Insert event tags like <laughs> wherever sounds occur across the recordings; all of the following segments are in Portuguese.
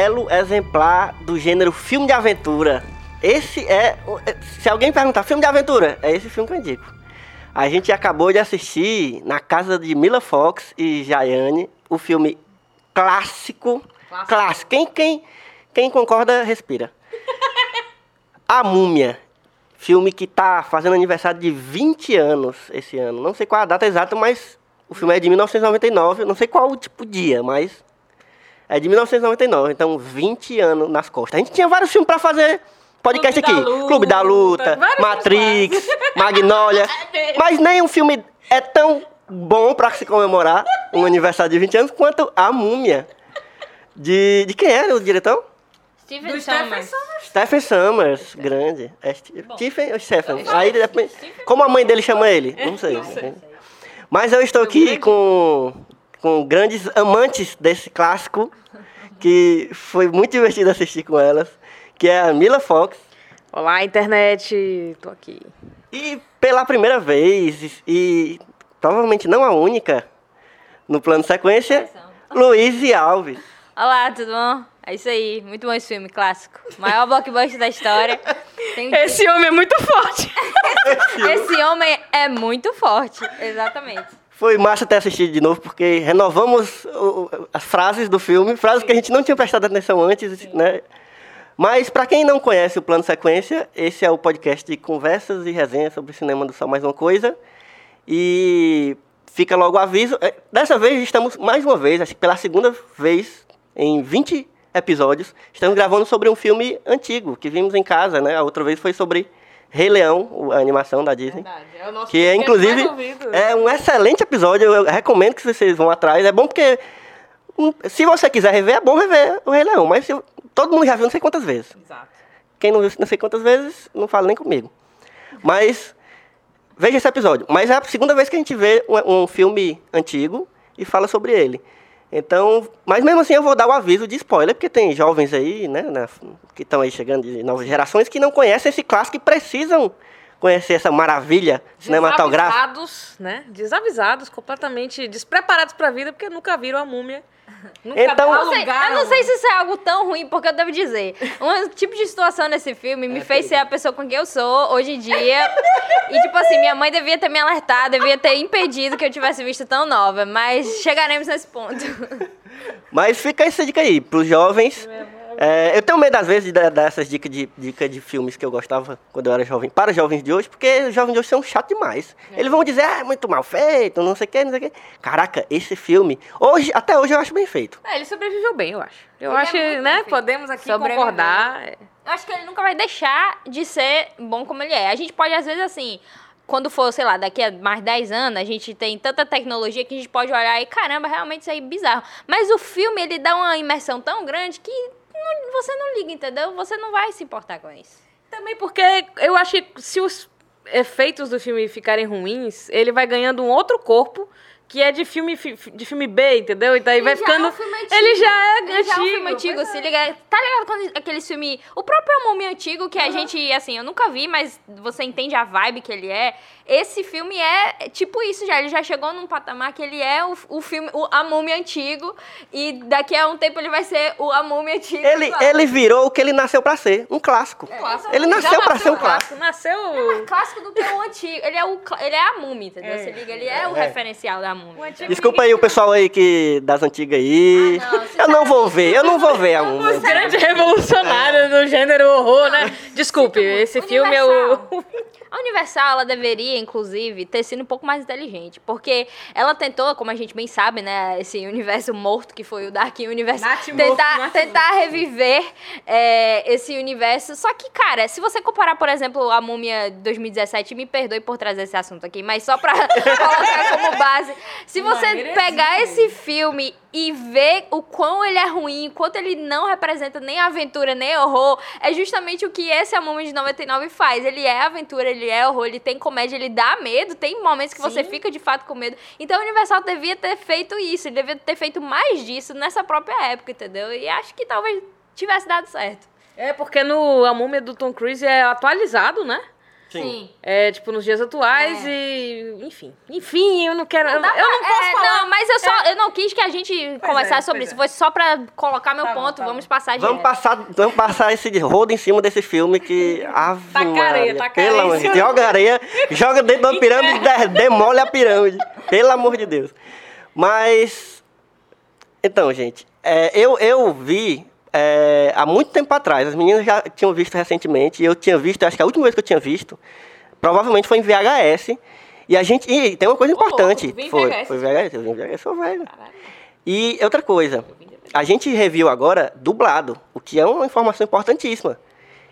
belo exemplar do gênero filme de aventura. Esse é. é- Se alguém perguntar filme de aventura, é esse filme que eu indico. A gente acabou de assistir na casa de Mila Fox e Jaiane o filme clássico. Clássico. Quem, quem, quem concorda, respira. A Múmia. Filme que tá fazendo aniversário de 20 anos esse ano. Não sei qual a data exata, mas o filme é de 1999. Não sei qual o tipo dia, mas é de 1999. Então, 20 anos nas costas. A gente tinha vários filmes pra fazer podcast Clube aqui. da Luta, Clube da Luta, Matrix, Magnólia. <laughs> mas nenhum filme é tão bom pra se comemorar um aniversário de 20 anos quanto A Múmia. De, de quem era o diretor? Steven Do Stephen Sommers. Stephen Summers, grande. É Stephen ou Stephen? Aí depende. Como a mãe dele chama ele? Não sei. Mas eu estou aqui com, com grandes amantes desse clássico, que foi muito divertido assistir com elas, que é a Mila Fox. Olá, internet. Tô aqui. E pela primeira vez, e, provavelmente não a única, no plano sequência, Luiz Alves. Olá, tudo bom? É isso aí, muito bom esse filme, clássico. Maior blockbuster da história. Tem- Esse homem é muito forte. <laughs> Esse homem é muito forte, exatamente. Foi massa ter assistido de novo, porque renovamos as frases do filme, frases que a gente não tinha prestado atenção antes, né? Mas, para quem não conhece o Plano Sequência, esse é o podcast de conversas e resenhas sobre cinema do Só Mais Uma Coisa. E fica logo o aviso. é, Dessa vez estamos, mais uma vez, acho que pela segunda vez, em 20 episódios, estamos gravando sobre um filme antigo, que vimos em casa, né? A outra vez foi sobre Rei Leão, a animação da Disney. É o nosso Que é, inclusive, é um excelente episódio. Eu recomendo que vocês vão atrás. É bom porque, hum, se você quiser rever, é bom rever o Rei Leão. Mas se- todo mundo já viu não sei quantas vezes. Exato. Quem não viu não sei quantas vezes, não fala nem comigo. Mas, veja esse episódio. Mas é a segunda vez que a gente vê um, um filme antigo e fala sobre ele. Então, mas mesmo assim eu vou dar o aviso de spoiler, porque tem jovens aí, né, na- que estão aí chegando de novas gerações que não conhecem esse clássico e precisam conhecer essa maravilha cinematográfica. Desavisados, né? Desavisados, completamente despreparados pra vida, porque nunca viram a múmia <laughs> Nunca Então- Eu não sei- eu não sei se isso é algo tão ruim, porque eu devo dizer. Um tipo de situação nesse filme me fez ser a pessoa com quem eu sou hoje em dia. E, tipo assim, minha mãe devia ter me alertado, devia ter impedido que eu tivesse visto tão nova. Mas chegaremos nesse ponto. Mas fica essa dica aí, pros jovens. É, eu tenho medo, às vezes, de dar essas dicas de, dica de filmes que eu gostava quando eu era jovem, para os jovens de hoje, porque os jovens de hoje são chatos demais. Eles vão dizer, ah, é muito mal feito, não sei o que, não sei o que. Caraca, esse filme, hoje, até hoje eu acho bem feito. É, ele sobreviveu bem, eu acho. Eu Ele é acho, muito né? Podemos aqui concordar. Eu acho que ele nunca vai deixar de ser bom como ele é. A gente pode, às vezes, assim, quando for, sei lá, daqui a mais 10 anos, a gente tem tanta tecnologia que a gente pode olhar e, caramba, realmente isso aí é bizarro. Mas o filme, ele dá uma imersão tão grande que não- você não liga, entendeu? Você não vai se importar com isso. Também porque eu acho que se os efeitos do filme ficarem ruins, ele vai ganhando um outro corpo que é de filme, fi- de filme B, entendeu? E daí vai já ficando. é um filme antigo. Ele já é Ele antigo. já é um filme antigo, se liga. Tá ligado quando aquele filme. O próprio Múmia Antigo, que a gente, assim, eu nunca vi, mas você entende a vibe que ele é. Esse filme é tipo isso já. Ele já chegou num patamar que ele é o, o filme, o A Múmia Antigo. E daqui a um tempo ele vai ser o A Múmia Antigo. Ele, ele virou o que ele nasceu pra ser, um clássico. Ele Já nasceu pra ser um clássico. Nasceu. mais clássico do que o antigo. Ele é, o, ele é a múmia, entendeu? Se liga, ele é o referencial da múmia. Desculpa aí o pessoal aí que das antigas aí. Ah, não, eu não vou ver, eu não vou ver a múmia. Os grandes revolucionários do gênero horror, né? Desculpe, esse filme é o. A Universal, ela deveria, inclusive, ter sido um pouco mais inteligente. Porque ela tentou, como a gente bem sabe, né? Esse universo morto que foi o Dark Universe. Nath morto, tentar, Nath tentar reviver é, esse universo. Só que, cara, se você comparar, por exemplo, a Múmia 2017, me perdoe por trazer esse assunto aqui, mas só pra <laughs> colocar como base. Se você pegar esse filme e ver o quão ele é ruim, o quanto ele não representa nem aventura, nem horror, é justamente o que esse A Múmia de 99 faz. Ele é aventura, ele é horror, ele tem comédia, ele dá medo, tem momentos que você fica de fato com medo. Então a Universal devia ter feito isso, ele devia ter feito mais disso nessa própria época, entendeu? E acho que talvez tivesse dado certo. É porque no A Múmia do Tom Cruise é atualizado, né? Sim. É, tipo, nos dias atuais e. Enfim. Enfim, eu não quero. eu, Dá eu não pra- posso é, falar. Não, mas eu só eu não quis que a gente conversasse sobre pois isso. é. Foi só pra colocar meu Tá bom, ponto. tá Vamos bom. passar direto. Vamos passar, vamos passar esse rodo em cima desse filme que. Ave Taca areia, Maria, taca pelo areia amor em de cima Deus. Joga areia, joga dentro da pirâmide, <laughs> de- demole a pirâmide. Pelo amor de Deus. Mas. Então, gente, é, eu, eu vi é, há muito tempo atrás. As meninas já tinham visto recentemente. E eu tinha visto, acho que a última vez que eu tinha visto, provavelmente foi em VHS. E a gente. E tem uma coisa importante. em foi, VHS. foi VHS, eu VHS, sou velho. E outra coisa, a gente reviu agora dublado, o que é uma informação importantíssima.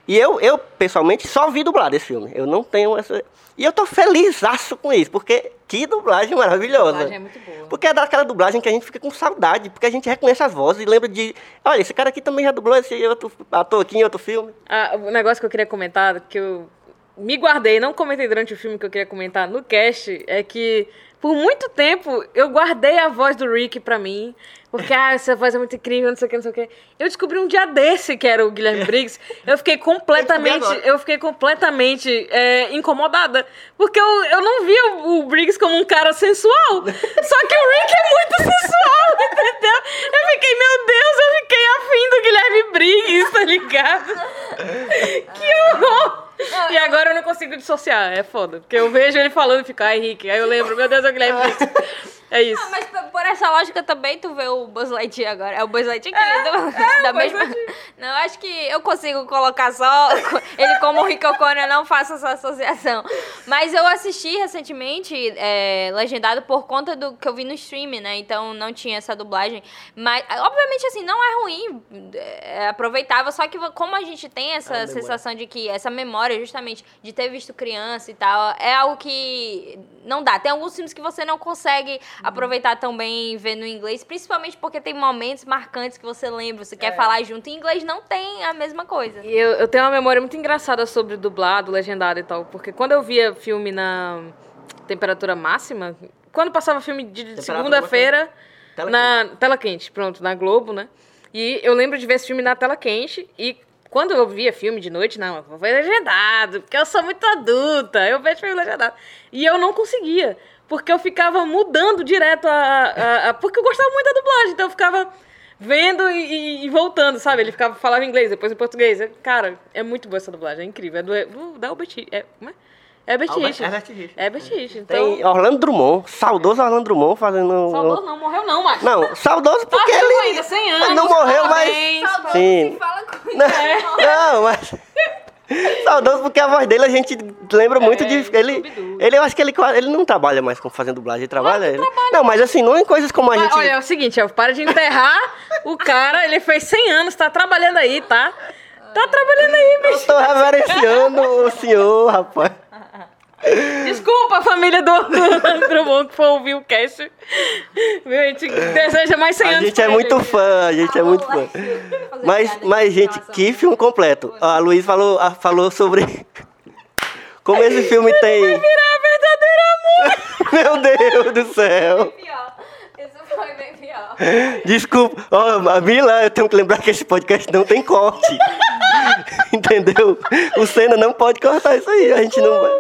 E eu, eu pessoalmente, só vi dublado esse filme. Eu não tenho essa. E eu tô felizaço com isso, porque que dublagem maravilhosa. dublagem é muito boa. Porque é daquela dublagem que a gente fica com saudade, porque a gente reconhece as vozes e lembra de. Olha, esse cara aqui também já dublou esse outro ator aqui em outro filme. Ah, o negócio que eu queria comentar, que eu me guardei, não comentei durante o filme que eu queria comentar no cast, é que por muito tempo eu guardei a voz do Rick pra mim. Porque, ah, essa voz é muito incrível, não sei o que, não sei o que. Eu descobri um dia desse que era o Guilherme <laughs> Briggs. Eu fiquei completamente. agora. Eu fiquei completamente é, incomodada. Porque eu, eu não via o, o Briggs como um cara sensual. <laughs> Só que o Rick é muito sensual, <laughs> entendeu? Eu fiquei, meu Deus, eu fiquei afim do Guilherme Briggs, tá ligado? Que horror! E agora eu não consigo dissociar, é foda. Porque eu vejo ele falando e fico, ai, Rick. Aí eu lembro, meu Deus, é o Guilherme. <laughs> É isso. Ah, mas por essa lógica também tu vê o Buzz Lightyear agora. É o Buzz Lightyear que ele do- da mesma... Não, eu acho que eu consigo colocar só <laughs> ele como o Rick O'Connor, eu não faço essa associação. Mas eu assisti recentemente, é, legendado por conta do que eu vi no streaming, né? Então não tinha essa dublagem. Mas, obviamente, assim, não é ruim, é aproveitável, só que como a gente tem essa memória. sensação de que essa memória, justamente, de ter visto criança e tal, é algo que não dá. Tem alguns filmes que você não consegue aproveitar tão bem vendo em inglês, principalmente porque tem momentos marcantes que você lembra, você quer falar junto. Em inglês não tem a mesma coisa. E eu, eu tenho uma memória muito engraçada sobre dublado, legendado e tal. Porque quando eu via filme na temperatura máxima, quando passava filme de segunda-feira na tela quente, pronto, na Globo, né? E eu lembro de ver esse filme na tela quente e quando eu via filme de noite, não, eu vou ver legendado, porque eu sou muito adulta, eu vejo filme legendado. E eu não conseguia, porque eu ficava mudando direto a, a- a- Porque eu gostava muito da dublagem, então eu ficava vendo e, e- voltando, sabe? Ele ficava falava em inglês, depois em português. É- Cara, é muito boa essa dublagem, é incrível. É do, do, da Albert é, como é? É Herbert Richards. Herbert Richards. É Herbert. Então, Tem Orlando Drummond, saudoso Orlando Drummond fazendo. saudoso não, morreu não, macho. Não, saudoso porque vivo ele. ainda, 100 Ele anos, não morreu, parabéns. mas. Saudoso Sim. se fala com Não, não, mas. <laughs> Saudoso porque a voz dele a gente lembra muito de. Ele, ele, eu acho que ele, ele não trabalha mais com fazendo dublagem, ele trabalha. ele- Não, mas assim, não em coisas como a Mas, gente. Olha, é o seguinte, ó, para de enterrar o cara, ele fez 100 anos, tá trabalhando aí, tá? Tá trabalhando aí, Eu bicho. tô reverenciando o senhor, rapaz. Desculpa, família do, <laughs> Drummond, que for ouvir o cast. Viu? A gente deseja mais 100 A anos. gente pra é ele. muito fã, a gente é muito fã. Mas, mas gente, que filme completo. A Luiz falou, a- falou sobre <laughs> como esse filme tem. Virar verdadeiro amor. <laughs> Meu Deus do céu. Foi bem pior. Desculpa. Ó, Mila, eu tenho que lembrar que esse podcast não tem corte. <laughs> Entendeu? O Senna não pode cortar isso aí. A gente não vai.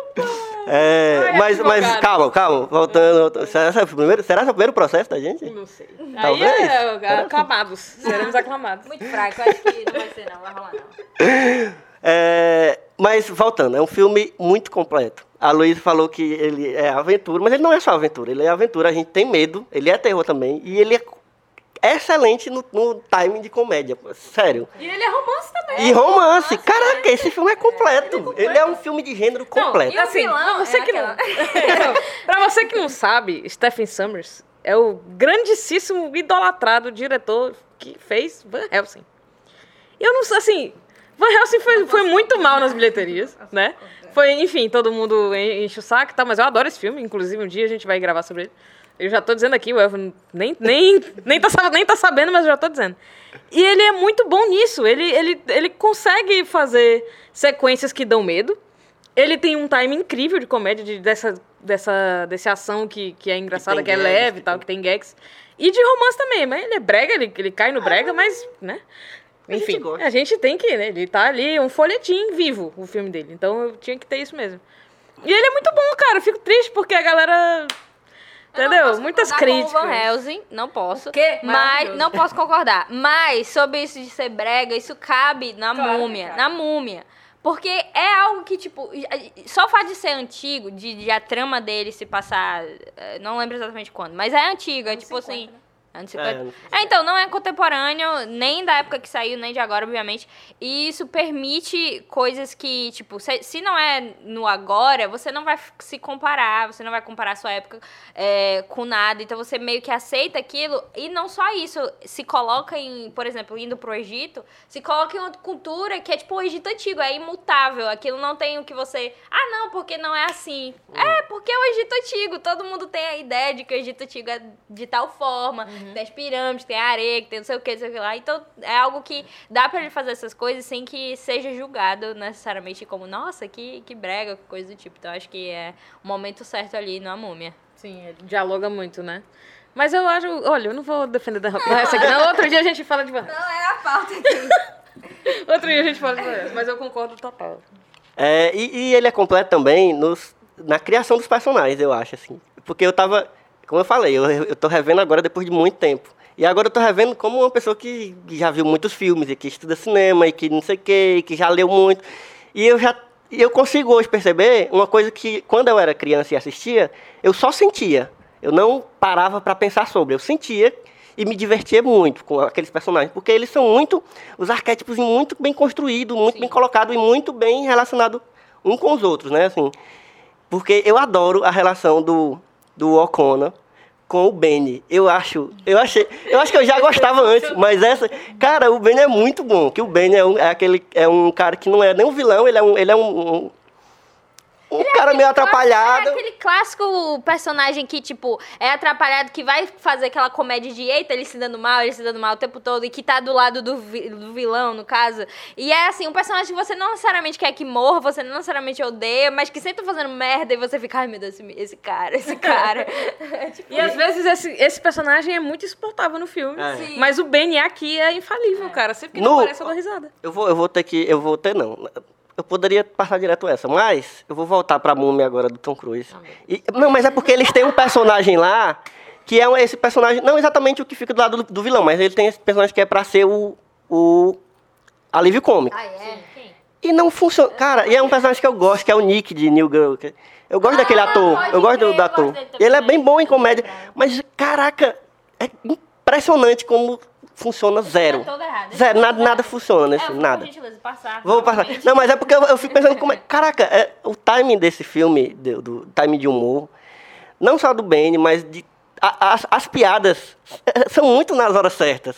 É, Ai, mas, mas calma, calma. Voltando. voltando. Será, que é o primeiro, será que é o primeiro processo da gente? Não sei. Talvez. Aí é, aclamados. Seremos aclamados. Muito fraco, acho que não vai ser não, vai rolar não. <laughs> É, mas voltando, é um filme muito completo. A Luísa falou que ele é aventura, mas ele não é só aventura, ele é aventura, a gente tem medo, ele é terror também, e ele é excelente no, no timing de comédia, sério. E ele é romance também. E romance, caraca, esse filme é completo. Ele é um filme de gênero completo. Não, assim, pra você, é que não, aquela- Não, <laughs> pra você que não sabe, Stephen Summers é o grandíssimo, idolatrado diretor que fez Van Helsing. E eu não sei, assim, Van Helsing foi, foi muito mal nas bilheterias, né? Foi, enfim, todo mundo en- enche o saco e tal, mas eu adoro esse filme, inclusive um dia a gente vai gravar sobre ele. Eu já tô dizendo aqui, o Elvin nem, nem, nem, tá, nem tá sabendo, mas eu já tô dizendo. E ele é muito bom nisso, ele, ele, ele consegue fazer sequências que dão medo, ele tem um time incrível de comédia, de, dessa, dessa, dessa ação que, que é engraçada, que, tem é gags, leve que e tal, que tem gags. E de romance também, mas ele é brega, ele, ele cai no brega, mas, né? A gente Enfim, a gente tem que, né? Ele tá ali, um folhetim vivo, o filme dele. Então eu tinha que ter isso mesmo. E ele é muito bom, cara. Eu fico triste porque a galera. Entendeu? posso Muitas concordar com críticas. o Van Helsing, não posso. quê? Mas não posso concordar. Mas sobre isso de ser brega, isso cabe na Claro que múmia, cabe. na múmia. Porque é algo que, tipo, só o fato de ser antigo, de, de a trama dele se passar, eh, não lembro exatamente quando, mas é antigo, é tipo assim. Anos 50. É, É, então, não é contemporâneo, nem da época que saiu, nem de agora, obviamente. E isso permite coisas que, tipo, se, se não é no agora, você não vai se comparar, você não vai comparar a sua época é, com nada. Então você meio que aceita aquilo. E não só isso, se coloca em, por exemplo, indo pro Egito, se coloca em outra cultura que é tipo o Egito antigo, é imutável. Aquilo não tem o que você. Ah, não, porque não é assim. É, porque é o Egito antigo. Todo mundo tem a ideia de que o Egito antigo é de tal forma. Tem as pirâmides, tem a areia, que tem não sei o que, não sei o que lá. Então é algo que dá pra ele fazer essas coisas sem que seja julgado necessariamente como, nossa, que, que brega, coisa do tipo. Então acho que é o momento certo ali na múmia. Sim, ele dialoga muito, né? Mas eu acho. Olha, eu não vou defender da essa aqui, não. Outro dia a gente fala de Helsing. Não é a pauta aqui. <laughs> Outro dia a gente fala de Helsing, mas eu concordo total. É, e, e ele é completo também nos, na criação dos personagens, eu acho, assim. Porque eu tava, como eu falei, eu, eu tô revendo agora depois de muito tempo. E agora eu tô revendo como uma pessoa que já viu muitos filmes, e que estuda cinema, e que não sei o quê, e que já leu muito. E eu já eu consigo hoje perceber uma coisa que, quando eu era criança e assistia, eu só sentia. Eu não parava para pensar sobre. Eu sentia e me divertia muito com aqueles personagens, porque eles são muito, os arquétipos muito bem construídos, muito bem colocados e muito bem relacionados um com os outros, né? Assim, porque eu adoro a relação do, do O'Connor com o Benny. Eu acho, eu achei, eu acho que eu já gostava antes, mas essa, cara, o Benny é muito bom. Que o Benny é, um, é aquele, é um cara que não é nem um vilão, ele é um, ele é um, um, um cara meio atrapalhado. É aquele clássico personagem que, tipo, é atrapalhado, que vai fazer aquela comédia de eita, ele se dando mal, ele se dando mal o tempo todo, e que tá do lado do, vi- do vilão, no caso. E é assim, um personagem que você não necessariamente quer que morra, você não necessariamente odeia, mas que sempre tá fazendo merda e você fica, ai meu Deus, esse, esse cara, esse cara. É <laughs> tipo, <laughs> E às vezes esse, esse personagem é muito insuportável no filme. É. Mas o Benny aqui é infalível, cara. Sempre que No- não aparece, eu dou risada. Eu vou, eu vou ter que, eu vou ter não. Eu poderia passar direto essa, mas eu vou voltar pra múmia agora do Tom Cruise. E- não, mas é porque eles têm um personagem lá que é esse personagem, não exatamente o que fica do lado do, do vilão, mas ele tem esse personagem que é pra ser o, o alívio cômico. Ah, é? E não funciona. Cara, e é um personagem que eu gosto, que é o Nick de New Girl. Eu gosto daquele ator. Eu gosto do, crer, do eu ator. gosto Ele é bem bom em comédia. Mas, caraca, é impressionante como funciona zero. Tá errado. Zero, nada, nada funciona nesse É, filme, nada. gentileza, passar. Vou passar. Não, mas é porque eu, eu fico pensando como é. <laughs> Caraca, é, o timing desse filme, do, do timing de humor, não só do Benny, mas de. a- as, as piadas é, são muito nas horas certas.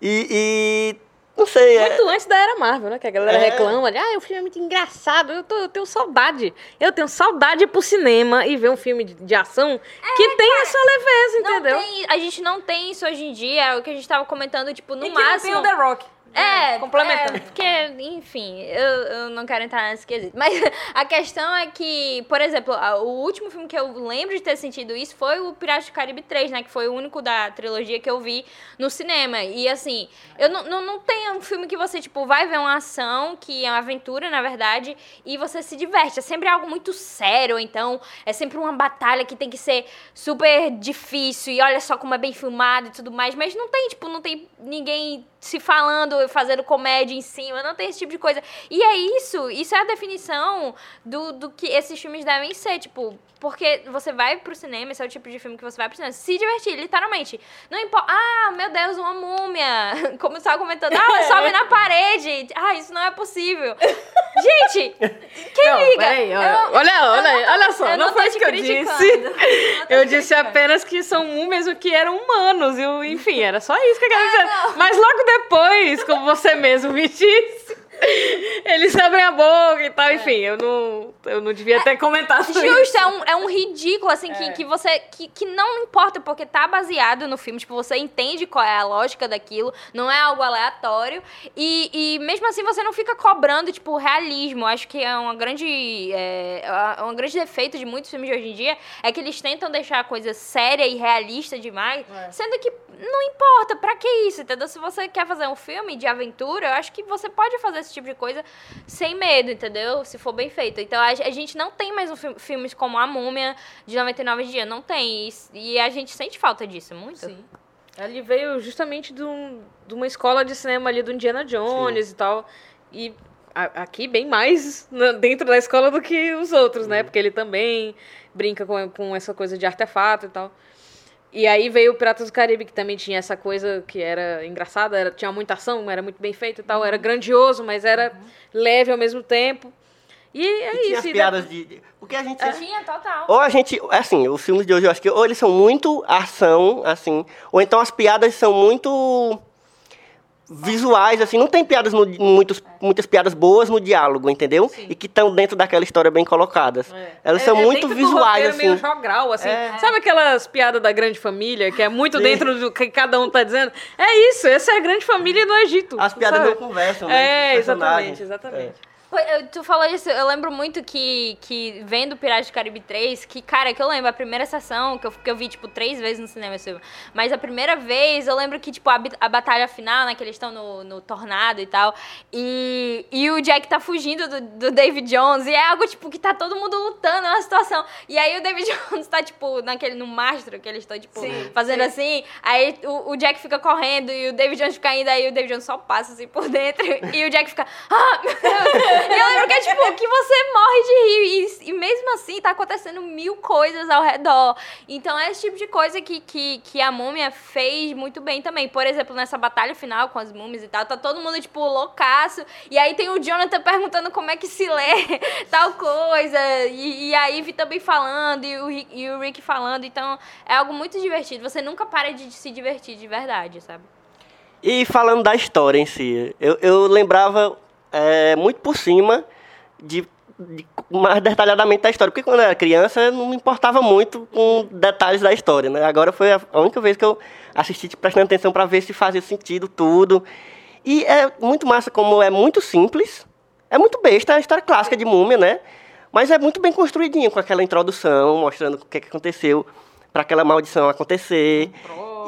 E, e. Não sei, é. Muito antes da era Marvel, né? Que a galera É. reclama de, ah, o filme é muito engraçado. Eu, tô- eu tenho saudade. Eu tenho saudade de ir pro cinema e ver um filme de, de ação que tem essa leveza, Não entendeu? tem, a gente não tem isso hoje em dia, é o que a gente tava comentando, tipo, no e que não tem máximo. o The Rock. É, complementando. é, porque, enfim, eu, eu não quero entrar nesse quesito. Mas <laughs> a questão é que, por exemplo, o último filme que eu lembro de ter sentido isso foi o Piratas do Caribe 3, né? Que foi o único da trilogia que eu vi no cinema. E assim, eu não, não, não tem um filme que você, tipo, vai ver uma ação, que é uma aventura, na verdade, e você se diverte. É sempre algo muito sério, então é sempre uma batalha que tem que ser super difícil e olha só como é bem filmado e tudo mais. Mas não tem, tipo, não tem ninguém se falando, fazendo comédia em cima, não tem esse tipo de coisa. E é isso, isso é a definição do, do que esses filmes devem ser, tipo, porque você vai pro cinema, esse é o tipo de filme que você vai pro cinema, se divertir, literalmente. Não importa, ah, meu Deus, uma múmia, <laughs> como você tava comentando, ah, ela sobe na parede, ah, isso não é possível. <laughs> Gente, quem Não, liga? peraí, olha, Eu- olha, eu olha, não- olha só, não tô foi isso que eu disse. Eu não <laughs> disse apenas que são múmias o que eram humanos. E, enfim, era só isso que eu queria Ah, dizer. não. Mas logo depois, como você mesmo me disse, eles abrem a boca e tal. Enfim, eu não, eu não devia ter comentado isso. Justo, é um, é um ridículo, assim, É. que, que você. Que, que não importa, porque tá baseado no filme. Tipo, você entende qual é a lógica daquilo, não é algo aleatório. E, e mesmo assim você não fica cobrando, tipo, realismo. Acho que é uma grande. É, é um grande defeito de muitos filmes de hoje em dia. É que eles tentam deixar a coisa séria e realista demais. É. Sendo que não importa, pra que isso, entendeu? Se você quer fazer um filme de aventura, eu acho que você pode fazer esse tipo de coisa sem medo, entendeu? Se for bem feito. Então a, a gente não tem mais um fi- filmes como A Múmia de 99 dias, não tem. E, e a gente sente falta disso, muito. Sim. Ele veio justamente de, um- de uma escola de cinema ali do Indiana Jones e tal. E aqui bem mais dentro da escola do que os outros, né? Porque ele também brinca com, com essa coisa de artefato e tal. E aí veio o Piratas do Caribe, que também tinha essa coisa que era engraçada, era, tinha muita ação, era muito bem feito e tal, era grandioso, mas era leve ao mesmo tempo. E é E tinha isso. as e piadas de. de- Porque a gente. Tinha, total. Ou a gente. Assim, os filmes de hoje eu acho que ou eles são muito ação, assim, ou então as piadas são muito visuais, assim, não tem piadas no, muitos, muitas piadas boas no diálogo, entendeu? E que estão dentro daquela história bem colocadas. É. Elas É- são é muito visuais, roteiro meio assim. jogral, assim. É. Sabe aquelas piadas da grande família, que é muito Sim. dentro do que cada um tá dizendo? É isso, essa é a grande família no Egito. As piadas sabe? não conversam, né? É, exatamente, exatamente. Tu falou isso, eu lembro muito que, que vendo Piratas do Caribe 3, que, cara, que eu lembro, a primeira sessão, que eu, que eu vi, tipo, três vezes no cinema, esse filme, mas a primeira vez, eu lembro que, tipo, a, a batalha final, né, que eles estão no, no tornado e tal, e, e o Jack tá fugindo do, do David Jones, e é algo, tipo, que tá todo mundo lutando, é uma situação, e aí o David <laughs> Jones tá, tipo, naquele, no mastro, que eles estão, tipo, fazendo assim, aí o, o Jack fica correndo, e o David Jones fica indo, aí o David Jones só passa, assim, por dentro, <laughs> e o Jack fica, ah, meu Deus, <laughs> eu lembro que é tipo, que você morre de rir. E, e mesmo assim, tá acontecendo mil coisas ao redor. Então é esse tipo de coisa que, que, que a múmia fez muito bem também. Por exemplo, nessa batalha final com as múmias e tal, tá todo mundo, tipo, loucaço. E aí tem o Jonathan perguntando como é que se lê <laughs> tal coisa. E, e a Ivy também falando, e o, e o Rick falando. Então é algo muito divertido. Você nunca para de se divertir de verdade, sabe? E falando da história em si, eu, eu lembrava é, muito por cima de, de mais detalhadamente da história. Porque quando eu era criança, não me importava muito com detalhes da história. Né? Agora foi a a única vez que eu assisti tipo, prestando atenção para ver se fazia sentido tudo. E é muito massa como é muito simples. É muito besta, é a história clássica de múmia, né? Mas é muito bem construidinha, com aquela introdução, mostrando o que, é que aconteceu para aquela maldição acontecer.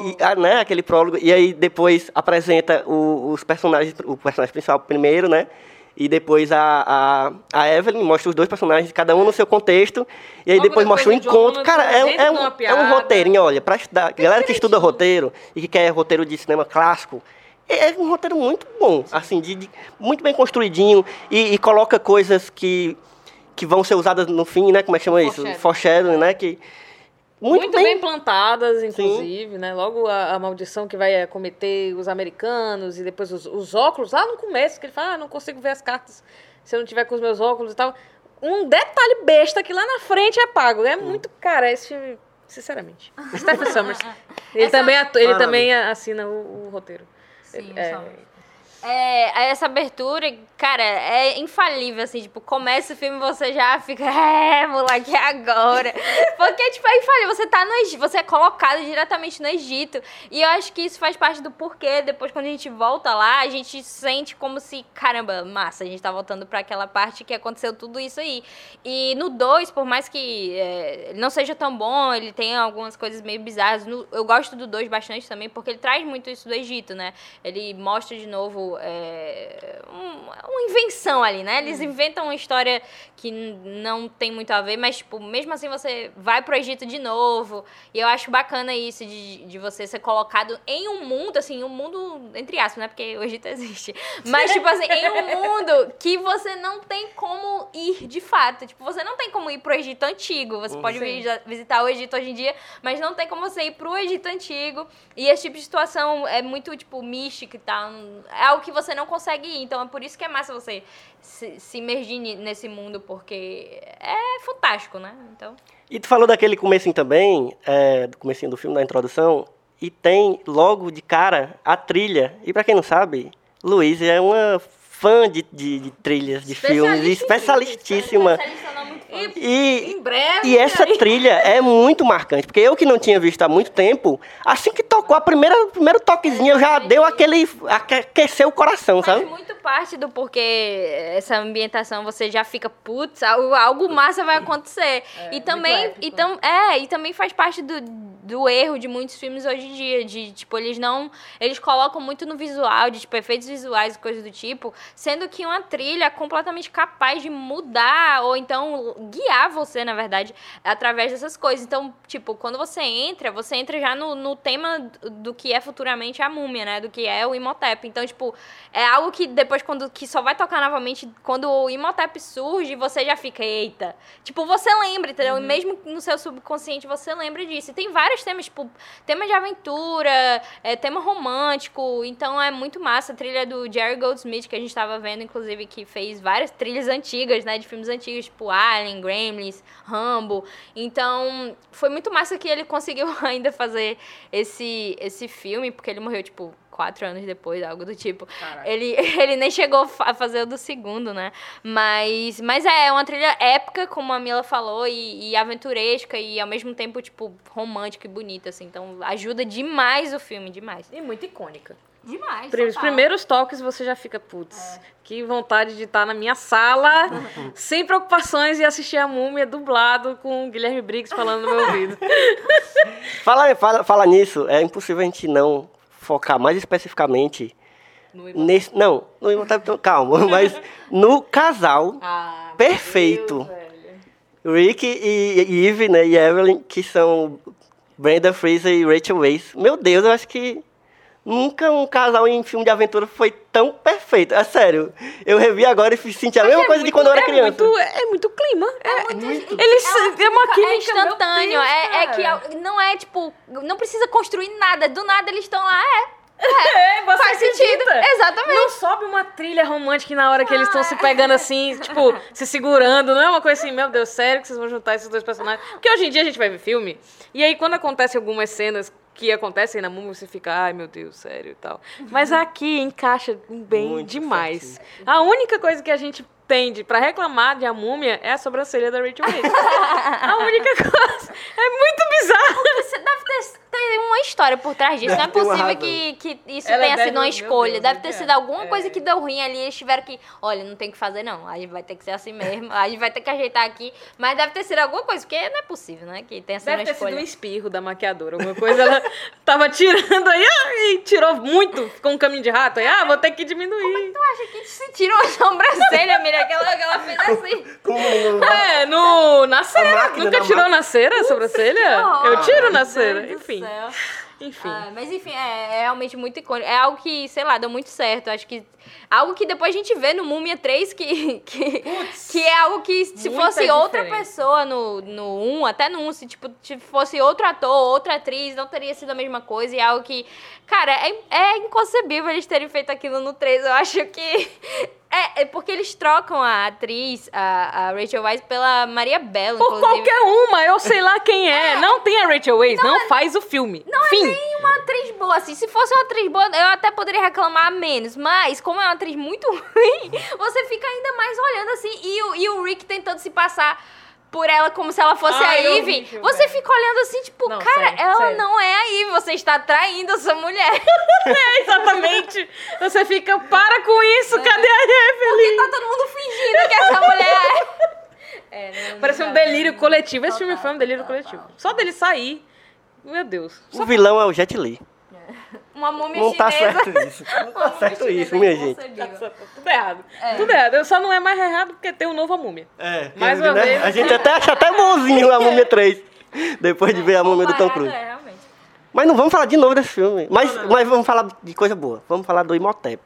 E, ah, né, aquele prólogo. E aí depois apresenta o- os personagens, o personagem principal primeiro, né? E depois a, a, a Evelyn mostra os dois personagens, cada um no seu contexto. E aí Logo depois mostra o o encontro. Cara, é, é, um, é um roteirinho, olha, pra estudar. Galera que estuda roteiro e que quer roteiro de cinema clássico. É um roteiro muito bom, assim, de, de- muito bem construidinho e, e coloca coisas que, que vão ser usadas no fim, né? Como é que chama isso? Foreshadowing, né? Que, muito, Muito, bem, plantadas, inclusive, né? Logo a, a maldição que vai acometer os americanos e depois os, os óculos, lá no começo, que ele fala, ah, não consigo ver as cartas se eu não tiver com os meus óculos e tal. Um detalhe besta que lá na frente é pago. É muito, cara, esse filme, sinceramente. <laughs> Stephen Summers. Ele, Essa- também, atu- ele Maravilha. também assina o, o roteiro. Sim, É. É, essa abertura, cara, é infalível, assim, tipo, começa o filme e você já fica, <laughs> é, moleque, é agora. Porque, tipo, é infalível, você tá no Egito, você é colocado diretamente no Egito. E eu acho que isso faz parte do porquê, depois quando a gente volta lá, a gente sente como se, caramba, massa, a gente tá voltando pra aquela parte que aconteceu tudo isso aí. E no 2, por mais que é, não seja tão bom, ele tem algumas coisas meio bizarras, no- eu gosto do 2 bastante também, porque ele traz muito isso do Egito, né? Ele mostra de novo é, invenção ali, né? Eles inventam uma história que não tem muito a ver, mas, tipo, mesmo assim você vai pro Egito de novo. E eu acho bacana isso de, de você ser colocado em um mundo, assim, um mundo, entre aspas, né? Porque o Egito <laughs> existe. Mas, tipo assim, em um mundo que você não tem como ir de fato. Tipo, você não tem como ir pro Egito antigo. Você pode Sim. vi- visitar o Egito hoje em dia, mas não tem como você ir pro Egito antigo. E esse tipo de situação é muito, tipo, mística e tal. É algo que você não consegue ir. Então é por isso que é massa você se, se imergir nesse mundo, porque é fantástico, né? Então. E tu falou daquele comecinho também, é, do comecinho do filme, da introdução, e tem logo de cara a trilha. E pra quem não sabe, Luiz é uma fã de, de, de trilhas de filmes, especialistíssima. E, Em breve. e essa aí- trilha é muito marcante, porque eu que não tinha visto há muito tempo, assim que tocou a primeira, o primeiro toquezinho, já deu aquele. aque- aqueceu o coração, Faz sabe? muito parte do porquê essa ambientação você já fica, putz, algo, algo massa vai acontecer. e muito também, e tam, é, e também faz parte do, do erro de muitos filmes hoje em dia, de tipo, eles não, eles colocam muito no visual, de tipo efeitos visuais e coisas do tipo, sendo que uma trilha é completamente capaz de mudar ou então guiar você, na verdade, através dessas coisas. Então, tipo, quando você entra, você entra já no, no tema do que é futuramente a múmia, né? Do que é o Imhotep. Então, tipo, é algo que depois, quando que só vai tocar novamente, quando o Imhotep surge, você já fica, eita. Tipo, você lembra, entendeu? E mesmo no seu subconsciente você lembra disso. E tem vários temas, tipo, tema de aventura, é, tema romântico. Então é muito massa. A trilha do Jerry Goldsmith, que a gente tava vendo, inclusive, que fez várias trilhas antigas, né? De filmes antigos, tipo Alien, Gremlins, Rambo. Então, foi muito massa que ele conseguiu <laughs> ainda fazer esse, esse filme, porque ele morreu, tipo, quatro anos depois, algo do tipo. Caraca. Ele, <laughs> ele nem chegou a fazer o do segundo, né? Mas, mas é, é uma trilha épica, como a Mila falou, e, e aventuresca, e ao mesmo tempo, tipo, romântica e bonita, assim. Então, ajuda demais o filme, demais. E muito icônica. Demais, Os primeiros toques você já fica, putz, que vontade de estar na minha sala, <laughs> sem preocupações e assistir a múmia dublado com o Guilherme Briggs falando no meu ouvido. <laughs> Fala, fala, fala nisso, é impossível a gente não focar mais especificamente No nesse. Não, no Imhotep, não, calma, <laughs> mas no casal Ah, Perfeito. Deus. Rick e, e Eve, né, e Evelyn, que são Brenda Fraser e Rachel Weisz. Meu Deus, eu acho que nunca um casal em filme de aventura foi tão perfeito. É sério. Eu revi agora e senti a mesma É coisa de muito- quando eu era é criança. Muito, é muito clima. É, muito. Eles é uma química É instantâneo, meu Deus, é, é que não é tipo, não precisa construir nada, do nada eles estão lá, é. <laughs> É, você Faz acredita? sentido, exatamente. Não sobe uma trilha romântica na hora que eles estão se pegando assim, tipo, <laughs> se segurando. Não é uma coisa assim, meu Deus, sério que vocês vão juntar esses dois personagens? Porque hoje em dia a gente vai ver filme, e aí quando acontecem algumas cenas que acontecem na múmia, você fica, ai meu Deus, sério e tal. Mas aqui encaixa bem Muito demais. A única coisa que a gente entende pra reclamar de a múmia é a sobrancelha da Rachel Weisz. <laughs> a única coisa. É muito bizarro. Você deve ter, ter uma história por trás disso. Deve não é possível que, que isso Ela tenha deve- sido uma escolha. Deus, deve ter é. sido alguma É. coisa que deu ruim ali. Eles tiveram que. Olha, não tem o que fazer, não. A gente vai ter que ser assim mesmo. A gente vai ter que ajeitar aqui. Mas deve ter sido alguma coisa, porque não é possível, né? Que tenha sido Deve uma ter sido escolha. um espirro da maquiadora, alguma coisa. Ela <laughs> tava tirando aí, ah, e tirou muito, ficou um caminho de rato. Aí, ah, vou ter que diminuir. Tu acha que se tirou a sobrancelha, Miriam? Que ela, que ela fez assim. Como <laughs> É, no, na cera. Nunca da tirou máquina. na cera a sobrancelha? <laughs> horror. Eu tiro na cera. Enfim. céu. Enfim. Ah, mas enfim, é, é realmente muito icônico. É algo que, sei lá, deu muito certo. Acho que. Algo que depois a gente vê no Múmia 3 que, <laughs> que, que é algo que se fosse outra diferença. pessoa no, no 1, até no 1, se tipo, se fosse outro ator, outra atriz, não teria sido a mesma coisa. E é algo que, cara, é, é inconcebível eles terem feito aquilo no 3. Eu acho que. É, é porque eles trocam a atriz, a, a Rachel Weisz, pela Maria Bella, Por inclusive. qualquer uma, eu sei lá quem é. Não tem a Rachel Weisz, não, faz o filme. Não Fim. é nem uma atriz boa, assim. Se fosse uma atriz boa, eu até poderia reclamar menos. Mas, como é uma atriz muito <laughs> ruim, você fica ainda mais olhando assim. E e o Rick tentando se passar por ela como se ela fosse Ai, a horrível, Você fica olhando assim, tipo, Não, cara, sério, ela sério. não é a Eve. Você está traindo essa mulher. <laughs> É, exatamente. Você fica, para com isso, cadê a Porque Evelyn? tá todo mundo fingindo que essa <laughs> mulher é. é não, Parece não um delírio não. coletivo. Esse filme foi um delírio total. coletivo. Só dele sair, meu Deus. O vilão é o Jet Li. Uma múmia Não tá chinesa. certo isso. <laughs> Não tá certo isso, minha gente. inconcebível. Tudo errado. Tudo errado. Só não é mais errado porque tem um novo múmia. É, Mais uma dizer, vez. A gente até acha até bonzinho a Múmia 3. Depois de ver a múmia do Tom Cruise. É, realmente. Mas não vamos falar de novo desse filme. Mas, mas vamos falar de coisa boa. Vamos falar do Imhotep.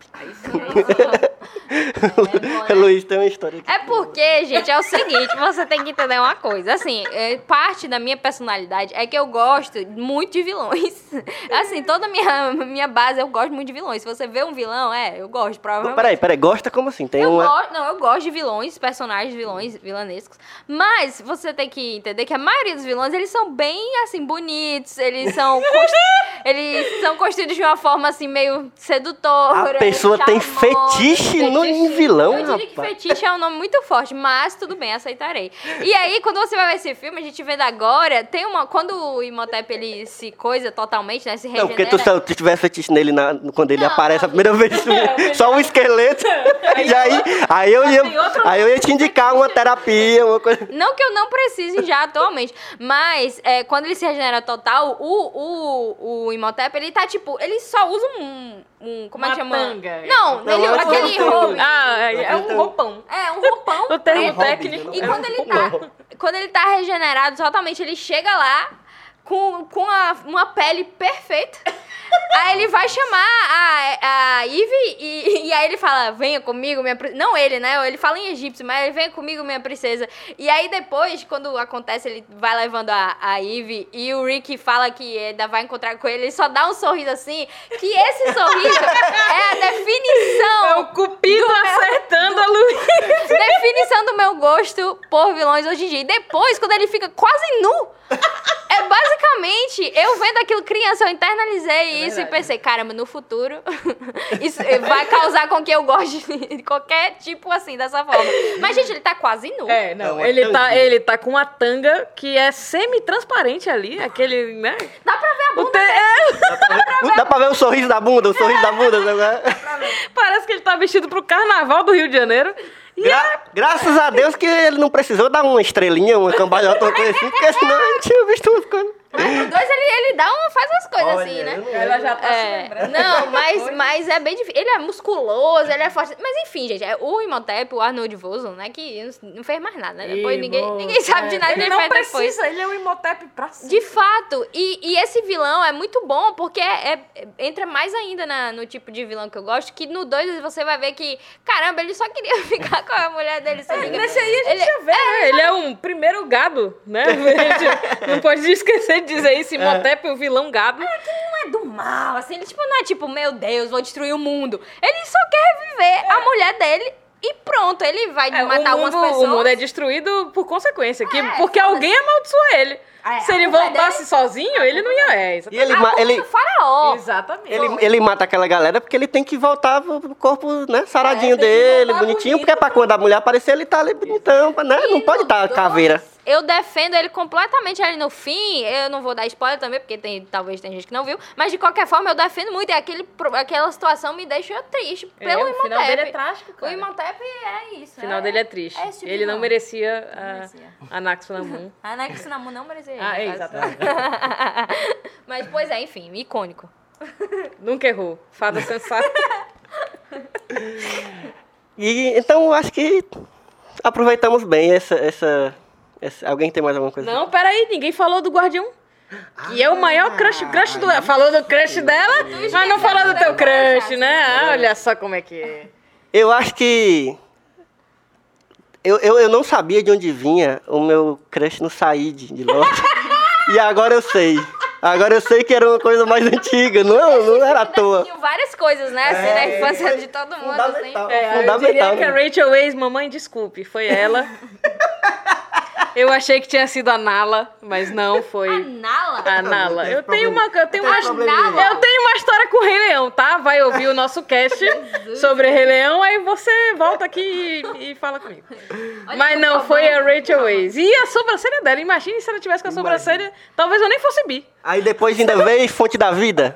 É, <laughs> Luiz tem uma história aqui. É porque, gente, é o seguinte, você tem que entender uma coisa. Assim, é, parte da minha personalidade é que eu gosto muito de vilões. <laughs> Assim, toda a minha, minha base eu gosto muito de vilões. Se você vê um vilão, é, eu gosto, provavelmente. peraí, peraí. Gosta como assim? Tem Eu uma... gosto, não, eu gosto de vilões, personagens vilões, vilanescos. Mas você tem que entender que a maioria dos vilões, eles são bem, assim, bonitos. Eles são, constru- eles são construídos de uma forma, assim, meio sedutora. A pessoa tem fetiche no em vilão, Eu diria que rapaz. fetiche é um nome muito forte, mas tudo bem, aceitarei. E aí, quando você vai ver esse filme, a gente vendo agora, tem uma... Quando o Imhotep, ele se coisa totalmente, né, se Não, regenera... porque tu, se tu tiver fetiche nele na- quando ele Não, aparece a não. primeira vez, só um esqueleto. <laughs> e aí, aí, eu ia, aí eu ia te indicar uma terapia, uma coisa. Não que eu não precise já atualmente, mas é, quando ele se regenera total, o, o, o Imhotep, ele tá tipo, ele só usa um. um como é Uma que chama? tanga. Não, Não, ele, aquele é Ah, é, é um roupão. É, um roupão. O termo preto. técnico. E é quando um ele roupão. tá, quando ele tá regenerado totalmente, ele chega lá com, com a- uma pele perfeita. <laughs> Aí ele vai chamar a, a Eve e, e aí ele fala, venha comigo, minha princesa. Não ele, né? Ele fala em egípcio, mas ele venha comigo, minha princesa. E aí depois, quando acontece, ele vai levando a, a Eve e o Rick fala que ainda vai encontrar com ele, ele só dá um sorriso assim, que esse sorriso <laughs> é a definição É o cupido acertando a luz. <laughs> definição do meu gosto por vilões hoje em dia. E depois, quando ele fica quase nu, é basicamente eu vendo aquilo criança, eu internalizei isso e pensei, caramba, no futuro <laughs> isso vai causar com que eu goste de qualquer tipo assim, dessa forma. Mas, gente, ele tá quase nu. É, É não, uma ele tá, ele tá com uma tanga que é semi-transparente ali, aquele, né? Dá pra ver a O bunda. te- é, Dá pra ver o sorriso da bunda, o sorriso da bunda. <laughs> né? parece que ele tá vestido pro carnaval do Rio de Janeiro. Gra- graças a Deus que ele não precisou dar uma estrelinha, uma cambalhota, uma coisa assim, porque senão ele tinha visto umas coisas. Mas no dois ele, ele dá uma, faz umas coisas Olha, assim, né? ela já tá se É, lembrando. não, mas, mas é bem difícil. Ele é musculoso, ele é forte. Mas enfim, gente, é o Imhotep, o Arnold Vosloo, né? Que não fez mais nada, né? Depois Ih, ninguém, ninguém sabe de nada que Ele ele não depois. precisa, ele é um Imhotep pra cima. De fato, e, e esse vilão é muito bom, porque é, é- entra mais ainda na- no tipo de vilão que eu gosto, que no 2 você vai ver que, caramba, ele só queria <laughs> ficar com a mulher dele. se liga. Nesse aí a gente Ele- já vê, né? Ele é um primeiro gado, né? A <laughs> gente não pode esquecer de dizer isso. Imhotep, o vilão gado. não é do mal, assim, ele tipo, não é tipo, meu Deus, vou destruir o mundo. Ele só quer viver a mulher dele e pronto, ele vai É, matar mundo, pessoas. o mundo é destruído por consequência, que, É, porque alguém amaldiçoou ele. É, Se ele é voltasse sozinho, ele não ia. É, E exatamente. ele, A ma- ele, do faraó. Exatamente. ele, ele mata aquela galera porque ele tem que voltar pro corpo, né, saradinho É, que dele, bonitinho, bonito. porque é pra quando a mulher aparecer ele tá ali bonitão, né? Não E pode estar dois, caveira. Eu defendo ele completamente ali no fim. Eu não vou dar spoiler também, porque tem, talvez tem gente que não viu. Mas de qualquer forma, eu defendo muito. E aquele, aquela situação me deixa triste É, pelo o final dele é trágico, O cara. Imhotep é isso. O final dele é triste. é tipo ele não merecia Não a, merecia. <laughs> a Naxunamun. A Naxunamun não merecia. ele, Ah, é, exatamente. <laughs> Mas, pois é, enfim, icônico. <laughs> Nunca errou. Fada sensata. E então eu acho que aproveitamos bem essa, essa, Alguém tem mais alguma coisa? Não, peraí, ninguém falou do Guardião. Que é o maior crush, crush do. Falou do crush dela, mas não falou do teu crush, né? Ah, olha só como é que é. Eu acho que. Eu, eu, eu não sabia de onde vinha o meu crush no Said de Loki. <laughs> e agora eu sei. Agora eu sei que era uma coisa mais antiga, não, não era à toa. Tinha várias coisas, né? Assim, na É, infância de todo mundo. Assim. Fundamental. É, eu fundamental. diria que a? Rachel Weisz, mamãe, desculpe, foi ela. <laughs> Eu achei que tinha sido a Nala, mas não foi A Nala? a Nala. Eu tenho uma, eu tenho uma, eu tenho uma história com o Rei Leão, tá? Vai ouvir o nosso cast sobre Rei Leão, aí você volta aqui e, e fala comigo. <laughs> Olha Mas não, foi a problema. Rachel Weisz. E a sobrancelha dela, imagine se ela tivesse com a sobrancelha, talvez eu nem fosse bi. Aí depois ainda veio Fonte da Vida.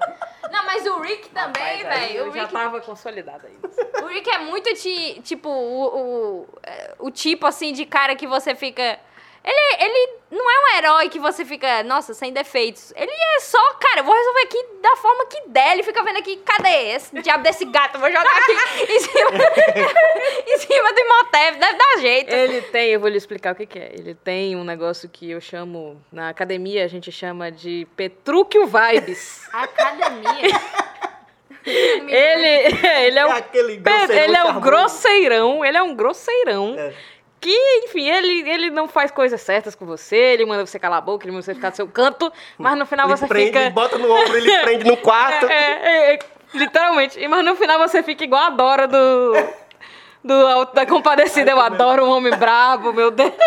Não, mas o Rick também, velho. Eu O já Rick, tava consolidada aí. o Rick é muito, ti- tipo, o, o, é, o tipo, assim, de cara que você fica... Ele, ele não é um herói que você fica, nossa, sem defeitos. Ele é só, cara, eu vou resolver aqui da forma que der. Ele fica vendo aqui, cadê esse diabo desse gato? Eu vou jogar aqui <laughs> em cima, <laughs> em cima do Imhotep. Deve dar jeito. Ele tem, eu vou lhe explicar o que, que é. Ele tem um negócio que eu chamo, na academia a gente chama de Petrúquio Vibes. <laughs> Academia. Ele, ele é, É um, aquele pe- grosseirão ele é um grosseirão, ele é um grosseirão. É. Que, enfim, ele, ele não faz coisas certas com você, ele manda você calar a boca, ele manda você ficar do seu canto, mas no final Ele você prende, fica. bota no ombro, ele prende no quarto. <laughs> É, é, é, literalmente. Mas no final você fica igual a Dora do. Do Alto da Compadecida. Eu adoro um homem brabo, meu Deus. <laughs>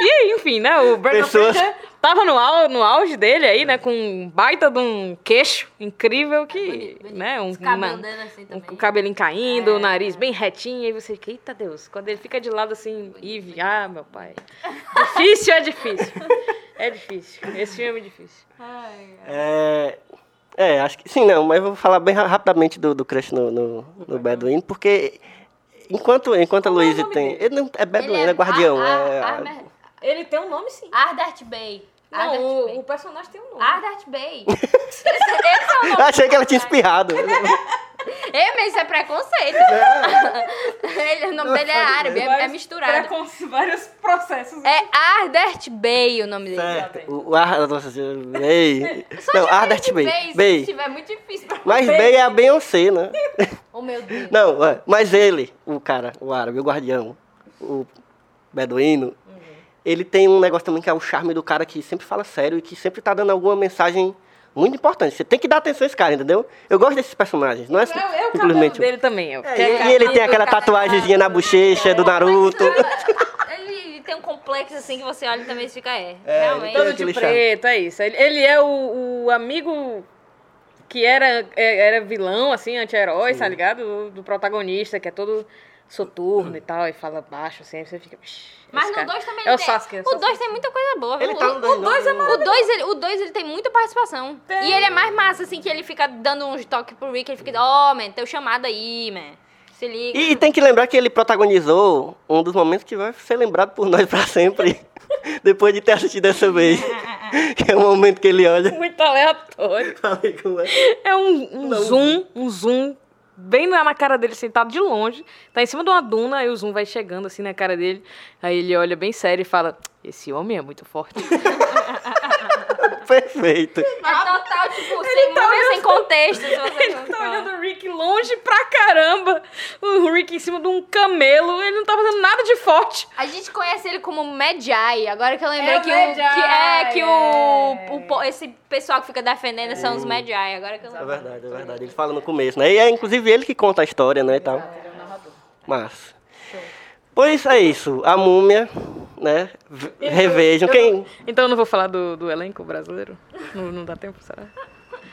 E aí, enfim, né? O Brandon Pessoas- Fraser tava no, au- no auge dele aí, né? Com um baita de um queixo incrível que. né, um, Os cabelos uma- dele assim um, o cabelinho caindo, o nariz bem retinho, e aí você fica, eita Deus, quando ele fica de lado assim, Eve, ah, meu pai. Difícil é difícil. É difícil. Esse filme é difícil. É, é, acho que sim, não, mas eu vou falar bem ra- rapidamente do, do crush no, no, no Bedouin, porque enquanto, enquanto a é o Luísa nome tem. dele? Ele não é Bedouin, Ele ele é guardião. Ar- é- Ar- Ar- Ele tem um nome sim. Ardert Bay. Não, Bay. o, o personagem tem um nome. Ardert Bay. <laughs> esse, esse é o nome. <laughs> Achei que ela tinha espirrado. <laughs> É, mas isso é preconceito. Ele- o nome dele é árabe, é, é misturado. vários processos. É Ardert Bay o nome dele. certo. O, o Ar... Nossa, Bey. Só Não, de Ardert Bey. Bay, se Bey. tiver muito difícil pra Mas Bey é a Beyoncé, né? <laughs> Oh, meu Deus. Não, é, mas ele, o cara, o árabe, o guardião, o beduíno, ele tem um negócio também que é o charme do cara que sempre fala sério e que sempre tá dando alguma mensagem muito importante. Você tem que dar atenção a esse cara, entendeu? Eu gosto desses personagens, não é, É, é o cabelo simplesmente... dele também. É, o É, é e, e ele tem aquela tatuagemzinha na bochecha do Naruto. <laughs> Ele, tem um complexo assim que você olha e também fica, é. É, realmente. Todo de preto, é isso. Ele, ele é o, o amigo que era, é- era vilão, assim, anti-herói, tá ligado? Do, do protagonista, que é todo soturno e tal, e fala baixo, assim, aí você fica... "Ixi, Mas no cara." 2 também É tem. Sasuke. é O 2 tem muita coisa boa. viu? Ele tá no o, dois, o dois não, é não. O 2 ele, o dois, ele tem muita participação. E ele é mais massa, assim, que ele fica dando uns toques pro Rick. Ele fica, ó, oh, man, teu chamado aí, man. Se liga. E, e tem que lembrar que ele protagonizou um dos momentos que vai ser lembrado por nós <laughs> pra sempre, <laughs> depois de ter assistido essa vez. que <laughs> é o momento que ele olha... Muito aleatório. Falei com ela. É um, um zoom, um zoom, bem na cara dele, sentado de longe. Tá em cima de uma duna, aí o zoom vai chegando assim na cara dele. Aí ele olha bem sério e fala: Esse homem é muito forte. <laughs> Perfeito. É total, tipo, sem, muito sem contexto. <laughs> Ele tá olhando o Rick longe pra caramba. O Rick em cima de um camelo. Ele não tá fazendo nada de forte. A gente conhece ele como Magi, agora que eu lembrei É que, o, que é que é. o, o po- esse pessoal que fica defendendo são os Magi, agora que eu É verdade, é verdade. Ele fala no começo, né? E é inclusive ele que conta a história, né, e tal. Massa. Pois é isso. A múmia, né? Revejam. Eu Quem então eu não vou falar do, do elenco brasileiro? Não, não dá tempo, será?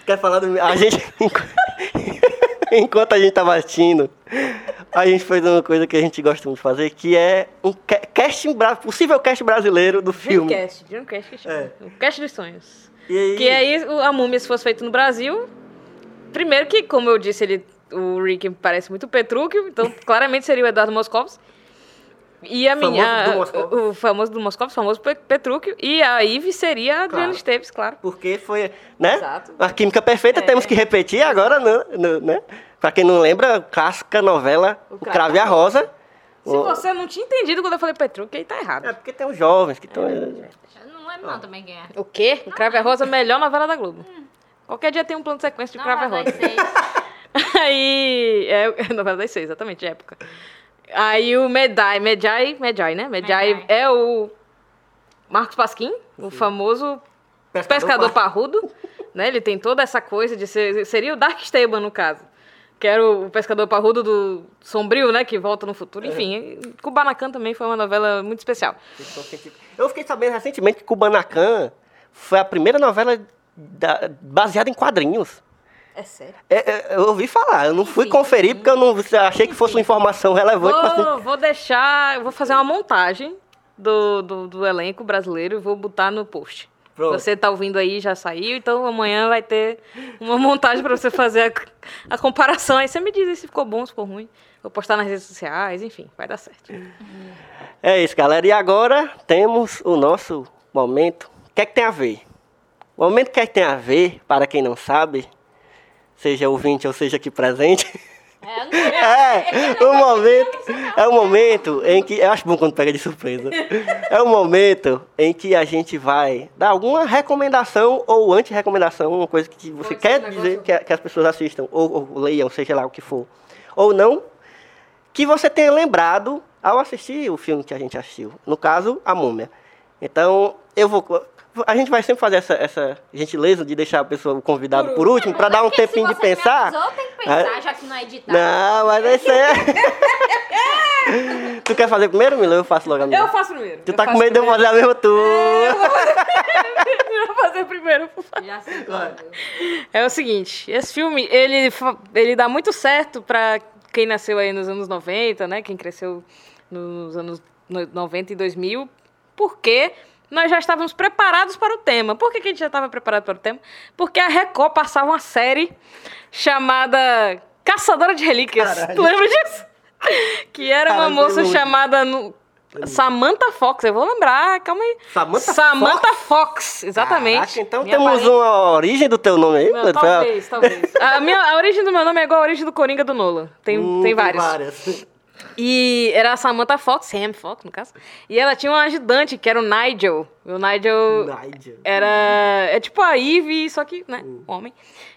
quer falar do. A gente. <laughs> Enquanto a gente tava assistindo, a gente fez uma coisa que a gente gosta muito de fazer, que é um ca- casting, possível cast brasileiro do filme. Dreamcast, Dreamcast que chama. É. O Cast dos Sonhos. Aí, Que aí a múmia, se fosse feito no Brasil, primeiro que, como eu disse, ele, o Rick parece muito Petrúquio, então claramente seria o Eduardo Moscovitz. E a Famoso minha. o, o famoso do Moscovitz, famoso Pe- Petrúquio. E a Ivy seria a Adriana Claro. Esteves, claro. Porque foi, né? Exato. A química perfeita, É. temos que repetir agora, né? no- né? Pra quem não lembra, clássica novela O Cravo e a Rosa. Se O- você não tinha entendido quando eu falei Petrúquio, aí tá errado. É porque tem os jovens que estão. Eu não lembro não também quem é. O quê? O Cravo e a Rosa, a melhor novela da Globo. Qualquer dia tem um plano de sequência de Não, Cravo e a Rosa. <laughs> Aí. É, <laughs> novela das seis, exatamente, de época. Aí o Medai, Medjai, Medjai, né? Medjai Medjai. é o Marcos Pasquim, o famoso pescador pa- parrudo, né? Ele tem toda essa coisa de ser. Seria o Dark Esteban, no caso. Que era o pescador parrudo do Sombrio, né? Que volta no futuro. Enfim, Kubanacan também foi uma novela muito especial. Eu fiquei sabendo recentemente que Kubanacan foi a primeira novela da- baseada em quadrinhos. É sério. É, é, eu ouvi falar, eu não fui conferir porque eu não achei que fosse uma informação relevante. assim, Vou, vou deixar. eu Vou fazer uma montagem do, do, do elenco brasileiro e vou botar no post. Pronto. Você tá ouvindo aí, já saiu, então amanhã vai ter uma montagem pra você fazer a, a comparação. Aí você me diz se ficou bom, se ficou ruim. Vou postar nas redes sociais, enfim, vai dar certo. É isso, galera. E agora temos o nosso momento. O que é que tem a ver? O momento que é que tem a ver, para quem não sabe, seja ouvinte ou seja aqui presente, É, não sei. <laughs> é o momento, é o momento em que eu acho bom quando pega de surpresa. É o momento em que a gente vai dar alguma recomendação ou anti-recomendação, uma coisa que você Pode quer dizer que, que as pessoas assistam ou, ou leiam, seja lá o que for, ou não, que você tenha lembrado ao assistir o filme que a gente assistiu. No caso, A Múmia. Então, eu vou. A gente vai sempre fazer essa, essa gentileza de deixar a pessoa, o convidado por último, para dar um tempinho se de pensar. avisou, tem que pensar, já que não é editado. Não, mas esse é. <laughs> tu quer fazer primeiro, Mila? ou Eu faço logo a minha. Eu faço primeiro. Tu eu tá com medo de eu primeiro. fazer a mesma tua. <laughs> Eu vou fazer primeiro, por favor. Já sei. É o seguinte, esse filme, ele, ele dá muito certo pra quem nasceu aí nos anos 90, né? Quem cresceu nos anos no- 90 e 2000, porque nós já estávamos preparados para o tema. Por que, que a gente já estava preparado para o tema? Porque a Record passava uma série chamada Caçadora de Relíquias. Caralho. Tu lembra disso? Que era uma Caralho, moça foi muito. chamada... no- Samantha Fox, eu vou lembrar, calma aí. Samantha Samantha Fox, exatamente. Caraca, então Minha temos parente- uma origem do teu nome aí? não, talvez, talvez. A, minha, a origem do meu nome é igual a origem do Coringa do Nolan. Tem, Hum, tem vários. várias. E era a Samantha Fox, Sam Fox, no caso. E ela tinha um ajudante, que era o Nigel. O Nigel Nigel. era... É tipo a Eve, só que, né, homem.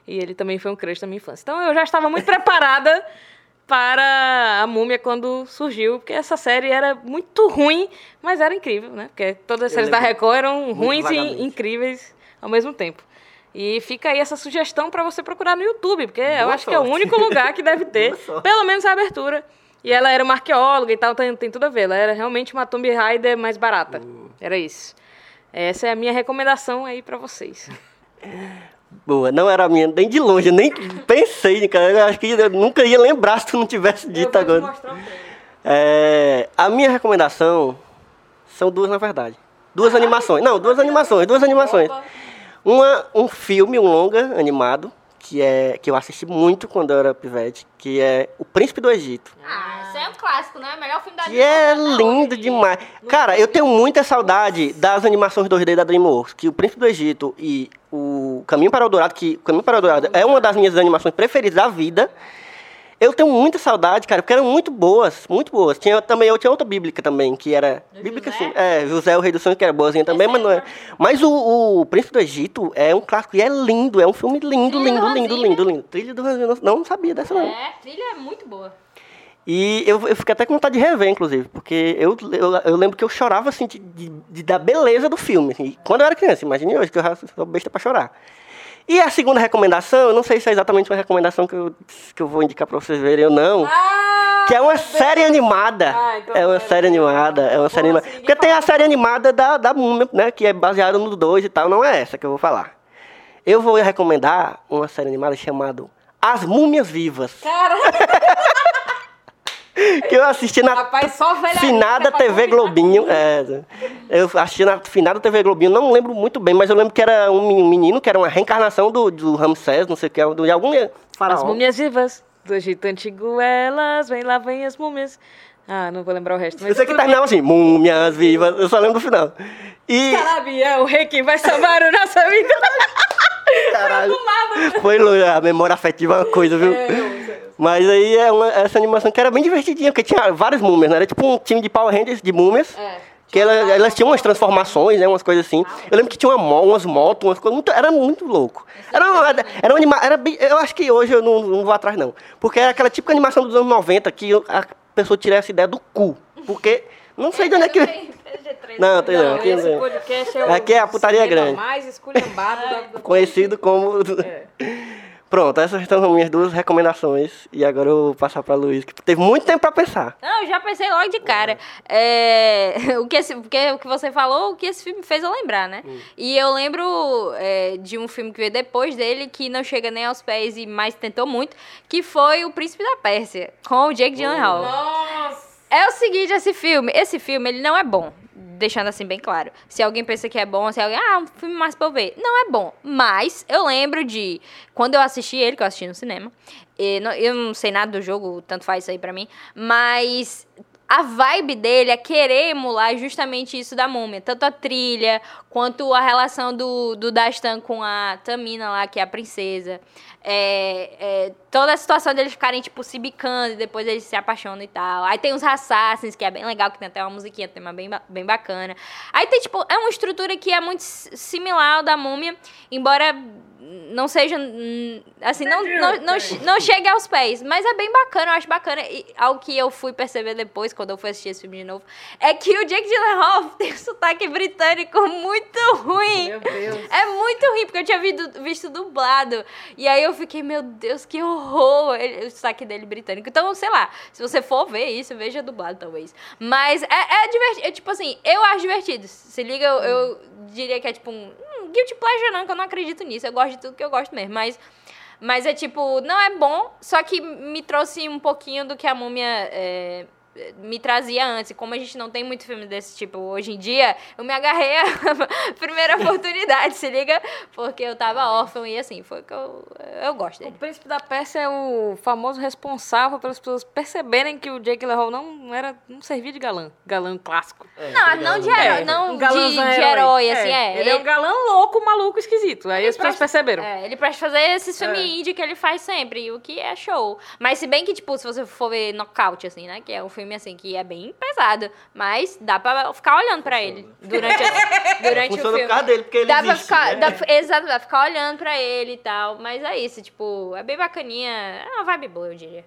E ele também foi um crush da minha infância. Então eu já estava muito preparada <laughs> para a Múmia quando surgiu. Porque essa série era muito ruim, mas era incrível, né? Porque todas as Eu séries da Record eram ruins e incríveis ao mesmo tempo. E fica aí essa sugestão para você procurar no YouTube, porque eu Boa acho que é o sorte. único lugar que deve <laughs> ter, sorte. pelo menos a abertura. E ela era uma arqueóloga e tal, tem, tem tudo a ver. Ela era realmente uma Tomb Raider mais barata. Hum. Era isso. Essa é a minha recomendação aí pra vocês. <laughs> Boa, não era a minha, nem de longe, eu nem pensei, cara. Eu acho que eu nunca ia lembrar se tu não tivesse dito agora. É, a minha recomendação são duas, na verdade. Duas animações. Não, duas <laughs> animações, duas animações. Uma, um filme, um longa animado, que, é, que eu assisti muito quando eu era pivete, que é O Príncipe do Egito. Ah, isso é um clássico, né? Melhor filme da Que é Disney até lindo hoje. demais. Cara, eu tenho muita saudade das animações 2D da DreamWorks, que o Príncipe do Egito e o Caminho para o Dourado, que o Caminho para o Dourado é uma das minhas animações preferidas da vida. Eu tenho muita saudade, cara, porque eram muito boas, muito boas. Tinha também, eu tinha outra bíblica também, que era bíblica José? sim, é, José o Rei do Sonho, que era boazinha também, Essa mas não é. Mas o, o Príncipe do Egito é um clássico e é lindo, é um filme lindo, Trilha do lindo, lindo, lindo, lindo. Trilha do Zimmer, não, não sabia dessa não. É, trilha é muito boa. E eu, eu fiquei até com vontade de rever, inclusive, porque eu, eu, eu lembro que eu chorava, assim, de, de- de- da beleza do filme. assim. quando eu era criança, imagine hoje, que eu sou besta pra chorar. E a segunda recomendação, eu não sei se é exatamente uma recomendação que eu, que eu vou indicar pra vocês verem ou não, Que é uma série animada. Ah, então é uma série animada. É uma série animada. Porque tem a série animada da, da Múmia, né? Que é baseada no 2 e tal. Não é essa que eu vou falar. Eu vou recomendar uma série animada chamada As Múmias Vivas. Cara, <laughs> Que eu assisti na rapaz, só velha finada TV Globinho. É, eu assisti na finada TV Globinho, não lembro muito bem, mas eu lembro que era um menino, que era uma reencarnação do, do Ramsés, não sei o que, de algum As faraó. múmias vivas, do Egito Antigo, elas, vem lá, vem as múmias. Ah, não vou lembrar o resto. Eu sei que terminava assim, múmias vivas, eu só lembro do final. E, é o rei que vai salvar o nosso amigo. <laughs> <laughs> caralho, foi longe, a memória afetiva é uma coisa, viu? Mas aí é uma, essa animação que era bem divertidinha, porque tinha várias múmias, né? Era tipo um time de Power Rangers de múmias. Que ela- elas tinham umas transformações, né? Umas coisas assim. Eu lembro que tinha uma, umas motos, umas coisas. Muito, era muito louco. Era uma, era uma anima, era bem- Eu acho que hoje eu não, não vou atrás, não. Porque era aquela típica animação dos anos 90 que a pessoa tira essa ideia do cu. Porque. Não sei de onde é que. Não, tem não. Aqui, não esse tem. podcast é o Aqui é a putaria grande. mais esculhambado da, da... Conhecido como. <laughs> Pronto, essas são as minhas duas recomendações. E agora eu vou passar pra Luiz, que teve muito tempo pra pensar. Não, eu já pensei logo de cara. É, <laughs> o, que esse, porque, o que você falou, o que esse filme fez eu lembrar, né? E eu lembro é, de um filme que veio depois dele, que não chega nem aos pés e mais tentou muito, que foi O Príncipe da Pérsia, com o Jake Gyllenhaal. Nossa! É o seguinte, esse filme, esse filme, ele não é bom. Deixando assim bem claro. Se alguém pensa que é bom, se alguém, ah, um filme mais pra eu ver. Não é bom. Mas eu lembro de quando eu assisti ele, que eu assisti no cinema. e não- eu não sei nada do jogo, tanto faz isso aí pra mim. Mas a vibe dele é querer emular justamente isso da múmia. Tanto a trilha, quanto a relação do, do Dastan com a Tamina lá, que é a princesa. É, é, toda a situação deles ficarem, tipo, se bicando e depois eles se apaixonam e tal. Aí tem os Assassins, que é bem legal, que tem até uma musiquinha, tema bem, bem bacana. Aí tem, tipo, é uma estrutura que é muito similar ao da múmia, embora não seja, assim, não, não, não, não chegue aos pés. Mas é bem bacana, eu acho bacana. E algo que eu fui perceber depois, quando eu fui assistir esse filme de novo, é que o Jake Gyllenhaal <laughs> tem um sotaque britânico muito ruim. Meu Deus. É muito ruim, porque eu tinha visto, visto dublado. E aí eu fiquei, meu Deus, que horror ele- o sotaque dele britânico. Então, sei lá, se você for ver isso, veja dublado, talvez. Mas é, é divertido. É, tipo assim, eu acho divertido. Se liga, eu, eu diria que é tipo um. Guilty pleasure, não, que eu não acredito nisso. Eu gosto de tudo que eu gosto mesmo. Mas. Mas é tipo, não é bom, só que me trouxe um pouquinho do que a múmia é, me trazia antes. E como a gente não tem muito filme desse tipo hoje em dia, eu me agarrei à <laughs> primeira oportunidade, se liga? Porque eu tava órfão e assim, foi que eu, eu gosto O dele. Príncipe da Pérsia é o famoso responsável pelas pessoas perceberem que o Jake Gyllenhaal não era, não servia de galã, galã clássico. Não, não de herói, não Um de, galãzão de herói, assim, é. Ele é um galã louco, maluco, esquisito. Aí as pessoas perceberam. É, ele presta fazer esses filmes É. indie que ele faz sempre, o que é show. Mas se bem que, tipo, se você for ver Knockout, assim, né? Que é um filme, assim, que é bem pesado. Mas dá pra ficar olhando pra ele durante, a- <laughs> durante o Funciona filme. por causa dele, porque ele dá pra existe, ficar, né? dá- Exato, dá pra ficar olhando pra ele e tal. Mas é isso, tipo, é bem bacaninha. É uma vibe boa, eu diria.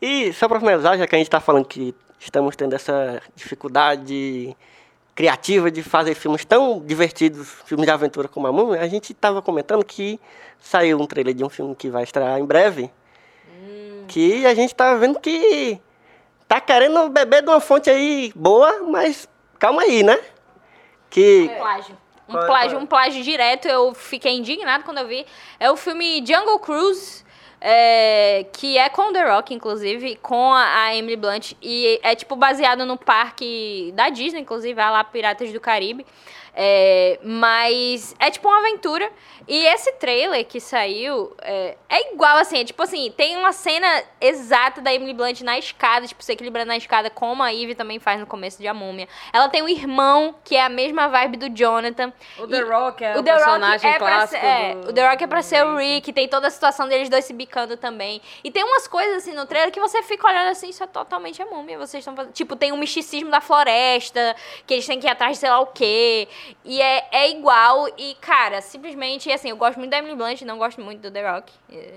E só para finalizar, já que a gente está falando que estamos tendo essa dificuldade criativa de fazer filmes tão divertidos, filmes de aventura como a Múmia, a gente estava comentando que saiu um trailer de um filme que vai estrear em breve, que a gente tá vendo que tá querendo beber de uma fonte aí boa, mas calma aí, né? Que Plágio. Um é, plágio, qual é? um plágio direto. Eu fiquei indignado quando eu vi. É o filme Jungle Cruise. é, que é com The Rock, inclusive, com a, a Emily Blunt. E é, tipo, baseado no parque da Disney, inclusive, vai lá Piratas do Caribe. É, mas é tipo uma aventura. E esse trailer que saiu é, é igual, assim, é tipo assim, tem uma cena exata da Emily Blunt na escada, tipo, se equilibrando na escada, como a Eve também faz no começo de A Múmia. Ela tem um irmão que é a mesma vibe do Jonathan. O The Rock é o, personagem é clássico. ser, é, do- o The Rock é pra ser o Rick, tem toda a situação deles dois se bicando também. E tem umas coisas assim no trailer que você fica olhando assim, isso é totalmente a múmia. Vocês estão fazendo. Tipo, tem um misticismo da floresta, que eles têm que ir atrás de sei lá o quê. E é, é igual. E, cara, simplesmente, assim, eu gosto muito da Emily Blunt, não gosto muito do The Rock.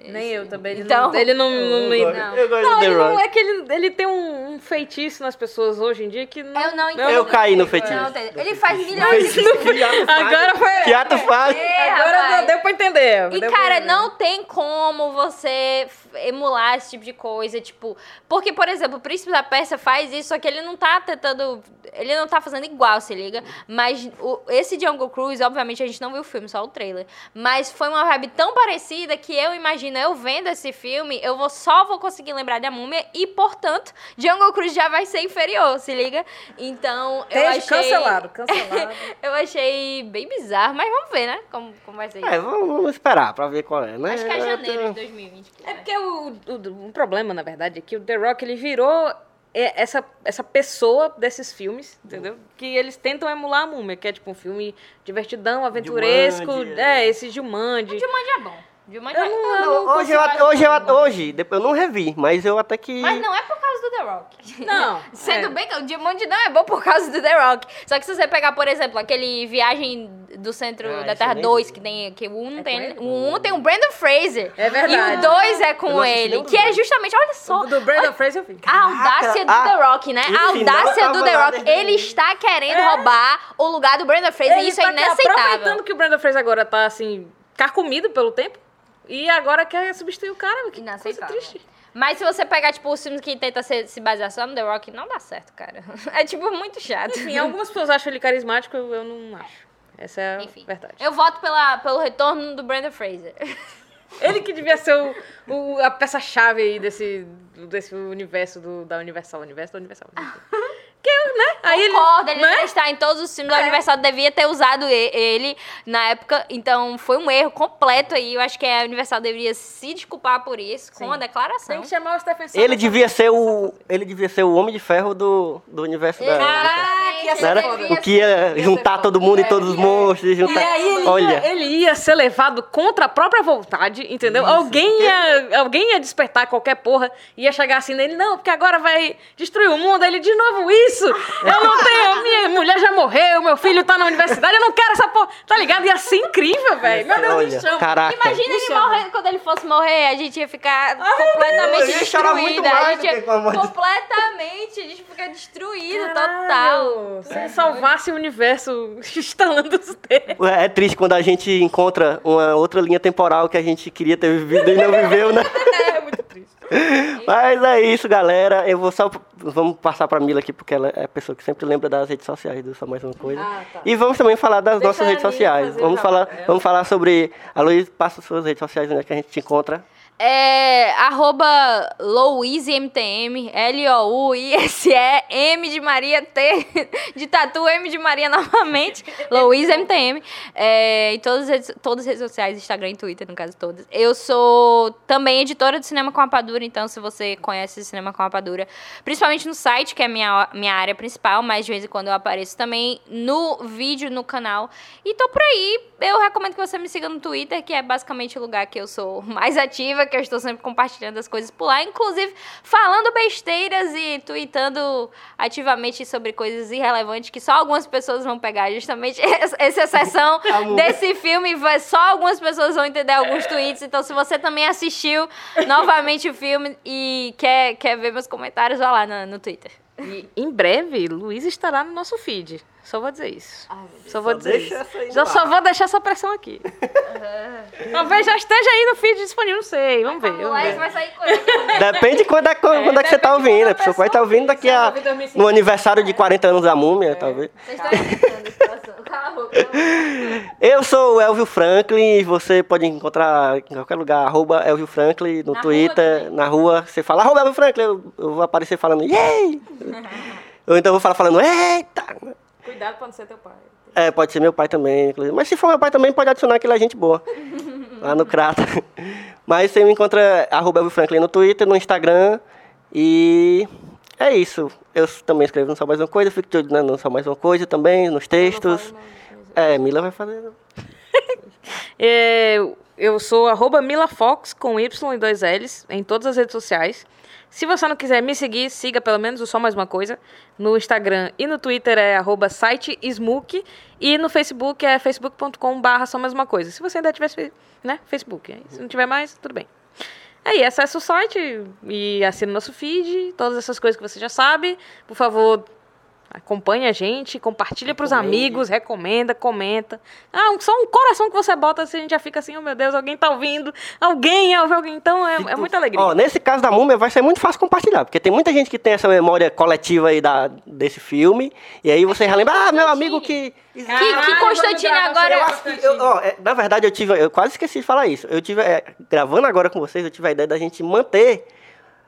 Nem eu também. Ele Então- não, ele não, não, gosto, não. eu gosto Não, de The ele não Rock. é que ele, ele tem um, um feitiço nas pessoas hoje em dia que não. Eu não entendo. Eu caí no Não feitiço. Ele faz milhões de Agora foi. Teatro faz. É, Agora rapaz. deu pra entender. E, cara, entender. não tem como você emular esse tipo de coisa, tipo. Porque, por exemplo, o Príncipe da Pérsia faz isso, só que ele não tá tentando. Ele não tá fazendo igual, se liga. Mas o- esse Jungle Cruise, obviamente, a gente não viu o filme, só o trailer. Mas foi uma vibe tão parecida que eu imagino, eu vendo esse filme, eu vou, só vou conseguir lembrar da múmia e, portanto, Jungle Cruise já vai ser inferior, se liga? Então, eu achei. cancelado, cancelado. <laughs> eu achei bem bizarro, mas vamos ver, né? Como, como vai ser isso. É, vamos, vamos esperar pra ver qual é, né? Acho que é janeiro de Eu- 2020. É porque o, o, o problema, na verdade, é que o The Rock ele virou é, essa, essa pessoa desses filmes, entendeu? Que eles tentam emular a múmia, que é tipo um filme divertidão, aventuresco, Jumanji, é, é. esse Jumanji. Jumanji é bom. Jumanji Eu é não- bom. eu não Hoje, eu, hoje, eu, hoje, eu não revi, mas eu até que. Mas não é por causa do The Rock. <laughs> Não, <laughs> Sendo é. bem que o Jumanji não é bom por causa do The Rock. Só que se você pegar, por exemplo, aquele Viagem do Centro Ah, da Terra eu nem 2, vi. que tem que o 1 não É tem, o 1 tem o Brandon Fraser. É verdade. E o 2 é Eu com ele, que é justamente, olha só, O do Brandon Fraser eu vi. A audácia do The Rock, né? A audácia do The Rock. Ele está querendo roubar o lugar do Brandon Fraser. Ele Isso é tá inaceitável. Aproveitando que o Brandon Fraser agora tá assim, carcomido pelo tempo. E agora quer substituir o cara. Que coisa triste. Mas se você pegar, tipo, os filmes que tentam se, se basear só no The Rock, não dá certo, cara. <laughs> É, tipo, muito chato. Enfim, algumas pessoas acham ele carismático, eu, eu não acho. Essa é a Enfim. verdade. Eu voto pela, pelo retorno do Brandon Fraser. <laughs> Ele que devia ser o, o- a peça-chave aí desse, desse universo do, da Universal. Universo da Universal. que, <laughs> né? Aí ele, Concordo, ele né? não está em todos os filmes da Universal, devia ter usado ele na época, então foi um erro completo aí. Eu acho que a Universal deveria se desculpar por isso, com Sim. a declaração. Tem que chamar o Stephen Sommers Ele devia ser o. Ele devia ser o Homem de Ferro do, do universo da. Caraca, ia ser Não era? foda. O que ia juntar todo mundo e todos os monstros. e Juntar... E aí ele, Olha. ia, ele ia ser levado contra a própria vontade, entendeu? alguém, ia, alguém ia despertar qualquer porra, ia chegar assim nele, não, porque agora vai destruir o mundo. Ele, de novo, isso! Eu não tenho, minha mulher já morreu, meu filho tá na universidade, eu não quero essa porra. Tá ligado? Ia ser incrível, velho. Meu Deus, me chama. caraca. Imagina Me ele chama. morrendo, quando ele fosse morrer, a gente ia ficar completamente eu ia chorar destruída. muito mais a gente ia com a morte. completamente, a gente fica destruído, total. Se salvasse o universo <laughs> instalando os dedos. É triste quando a gente encontra uma outra linha temporal que a gente queria ter vivido e não viveu, né? <laughs> É muito triste. <laughs> Mas é isso, galera. Eu vou só. Vamos passar pra Mila aqui, porque ela é a pessoa que sempre lembra das redes sociais do Só Mais Uma Coisa. Ah, tá. E vamos também falar das Deixa nossas redes sociais. Vamos falar, vamos falar sobre. A Luiz, passa suas redes sociais onde é que a gente te encontra. É arroba LouiseMTM, L-O-U-I-S-E, M de Maria T, de Tatu, M de Maria novamente, <laughs> LouiseMTM. É, em todas as, redes, todas as redes sociais, Instagram e Twitter, no caso todas. Eu sou também editora de Cinema com Rapadura, então se você conhece Cinema com Rapadura, principalmente no site, que é a minha, minha área principal, mas de vez em quando eu apareço também no vídeo, no canal. E tô por aí, eu recomendo que você me siga no Twitter, que é basicamente o lugar que eu sou mais ativa, que eu estou sempre compartilhando as coisas por lá, inclusive falando besteiras e tweetando ativamente sobre coisas irrelevantes que só algumas pessoas vão pegar. Justamente <laughs> essa exceção <laughs> desse filme, vai- só algumas pessoas vão entender alguns tweets. Então, se você também assistiu novamente o filme e quer, quer ver meus comentários, vá lá no, no Twitter. E em breve, Luiz estará no nosso feed. Só vou dizer isso. Só vou Só dizer deixa isso. ar. só vou deixar essa pressão aqui. <laughs> Talvez já esteja aí no feed disponível, não sei. Vamos ver. Vamos ver. vai sair coisa. Depende de quando é, quando é que você tá de ouvindo. quando A pessoa pode estar pessoa ouvindo daqui a. ouve em 2005. No aniversário de 40 anos da múmia, talvez. Vocês estão. Eu sou o Elvio Franklin, você pode encontrar em qualquer lugar, arroba Elvio Franklin, no Na rua Twitter, também. na rua, você fala, arroba Elvio Franklin, eu, eu vou aparecer falando, yay! <laughs> Ou então eu vou falar falando, eita! Cuidado pra não ser teu pai. É, pode ser meu pai também, inclusive. Mas se for meu pai também, pode adicionar que ele é gente boa. <laughs> lá no Crata. <laughs> Mas você me encontra arroba Franklin no Twitter, no Instagram. E é isso. Eu também escrevo no Só Mais Uma Coisa, fico de olho né, no Só Mais Uma Coisa também, nos textos. É, Mila vai fazer. <laughs> É, eu sou arroba milafox com Y e dois L's em todas as redes sociais. Se você não quiser me seguir, siga pelo menos o Só Mais Uma Coisa. No Instagram e no Twitter é arroba site Smook. E no Facebook é facebook.com barra Só Mais Uma Coisa. Se você ainda tiver né, Facebook. Se não tiver mais, tudo bem. Aí, acesse o site e assine nosso feed, todas essas coisas que você já sabe. Por favor, Acompanha a gente, compartilha pros amigos, recomenda, comenta. Ah, só um coração que você bota, assim, a gente já fica assim, oh meu Deus, alguém tá ouvindo. Alguém ouve alguém. Então é, é muita alegria. Ó, nesse caso da múmia vai ser muito fácil compartilhar, porque tem muita gente que tem essa memória coletiva aí da, desse filme, e aí você relembra, ah, meu amigo que... Que, que Constantine agora. Eu acho que, eu- ó, é, na verdade, eu tive, eu quase esqueci de falar isso. Eu tive, é, gravando agora com vocês, eu tive a ideia da gente manter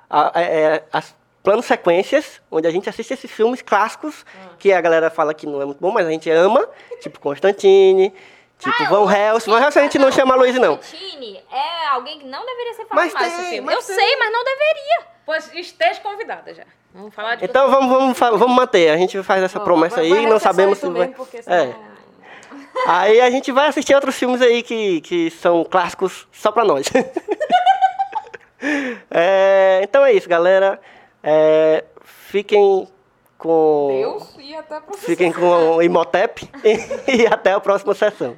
a- é, é, as planos sequências, onde a gente assiste esses filmes clássicos, que a galera fala que não é muito bom, mas a gente ama, tipo Constantine, tipo Van Helsing. Van Helsing a gente não chama a Luiz, não. Constantine é alguém que não deveria ser Mas falado mais tem, filme. mas Eu tem. sei, mas não deveria. Pois esteja convidada já. Vamos falar de Então vamos, vamos, vamos manter. A gente faz essa promessa aí, não sabemos se vai. É. Aí a gente vai assistir outros filmes aí que, que são clássicos só pra nós. <laughs> É, então é isso, galera. É, fiquem com. Deus e até pra Fiquem com o Imhotep e, <laughs> e até a próxima sessão.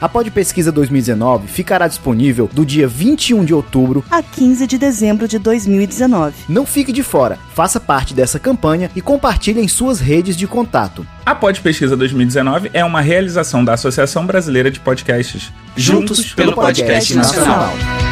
A Pod Pesquisa 2019 ficará disponível do dia 21 de outubro. A 15 de dezembro de 2019. Não fique de fora, faça parte dessa campanha e compartilhe em suas redes de contato. A Pod Pesquisa 2019 é uma realização da Associação Brasileira de Podcasts. Juntos, pelo podcast nacional. Presley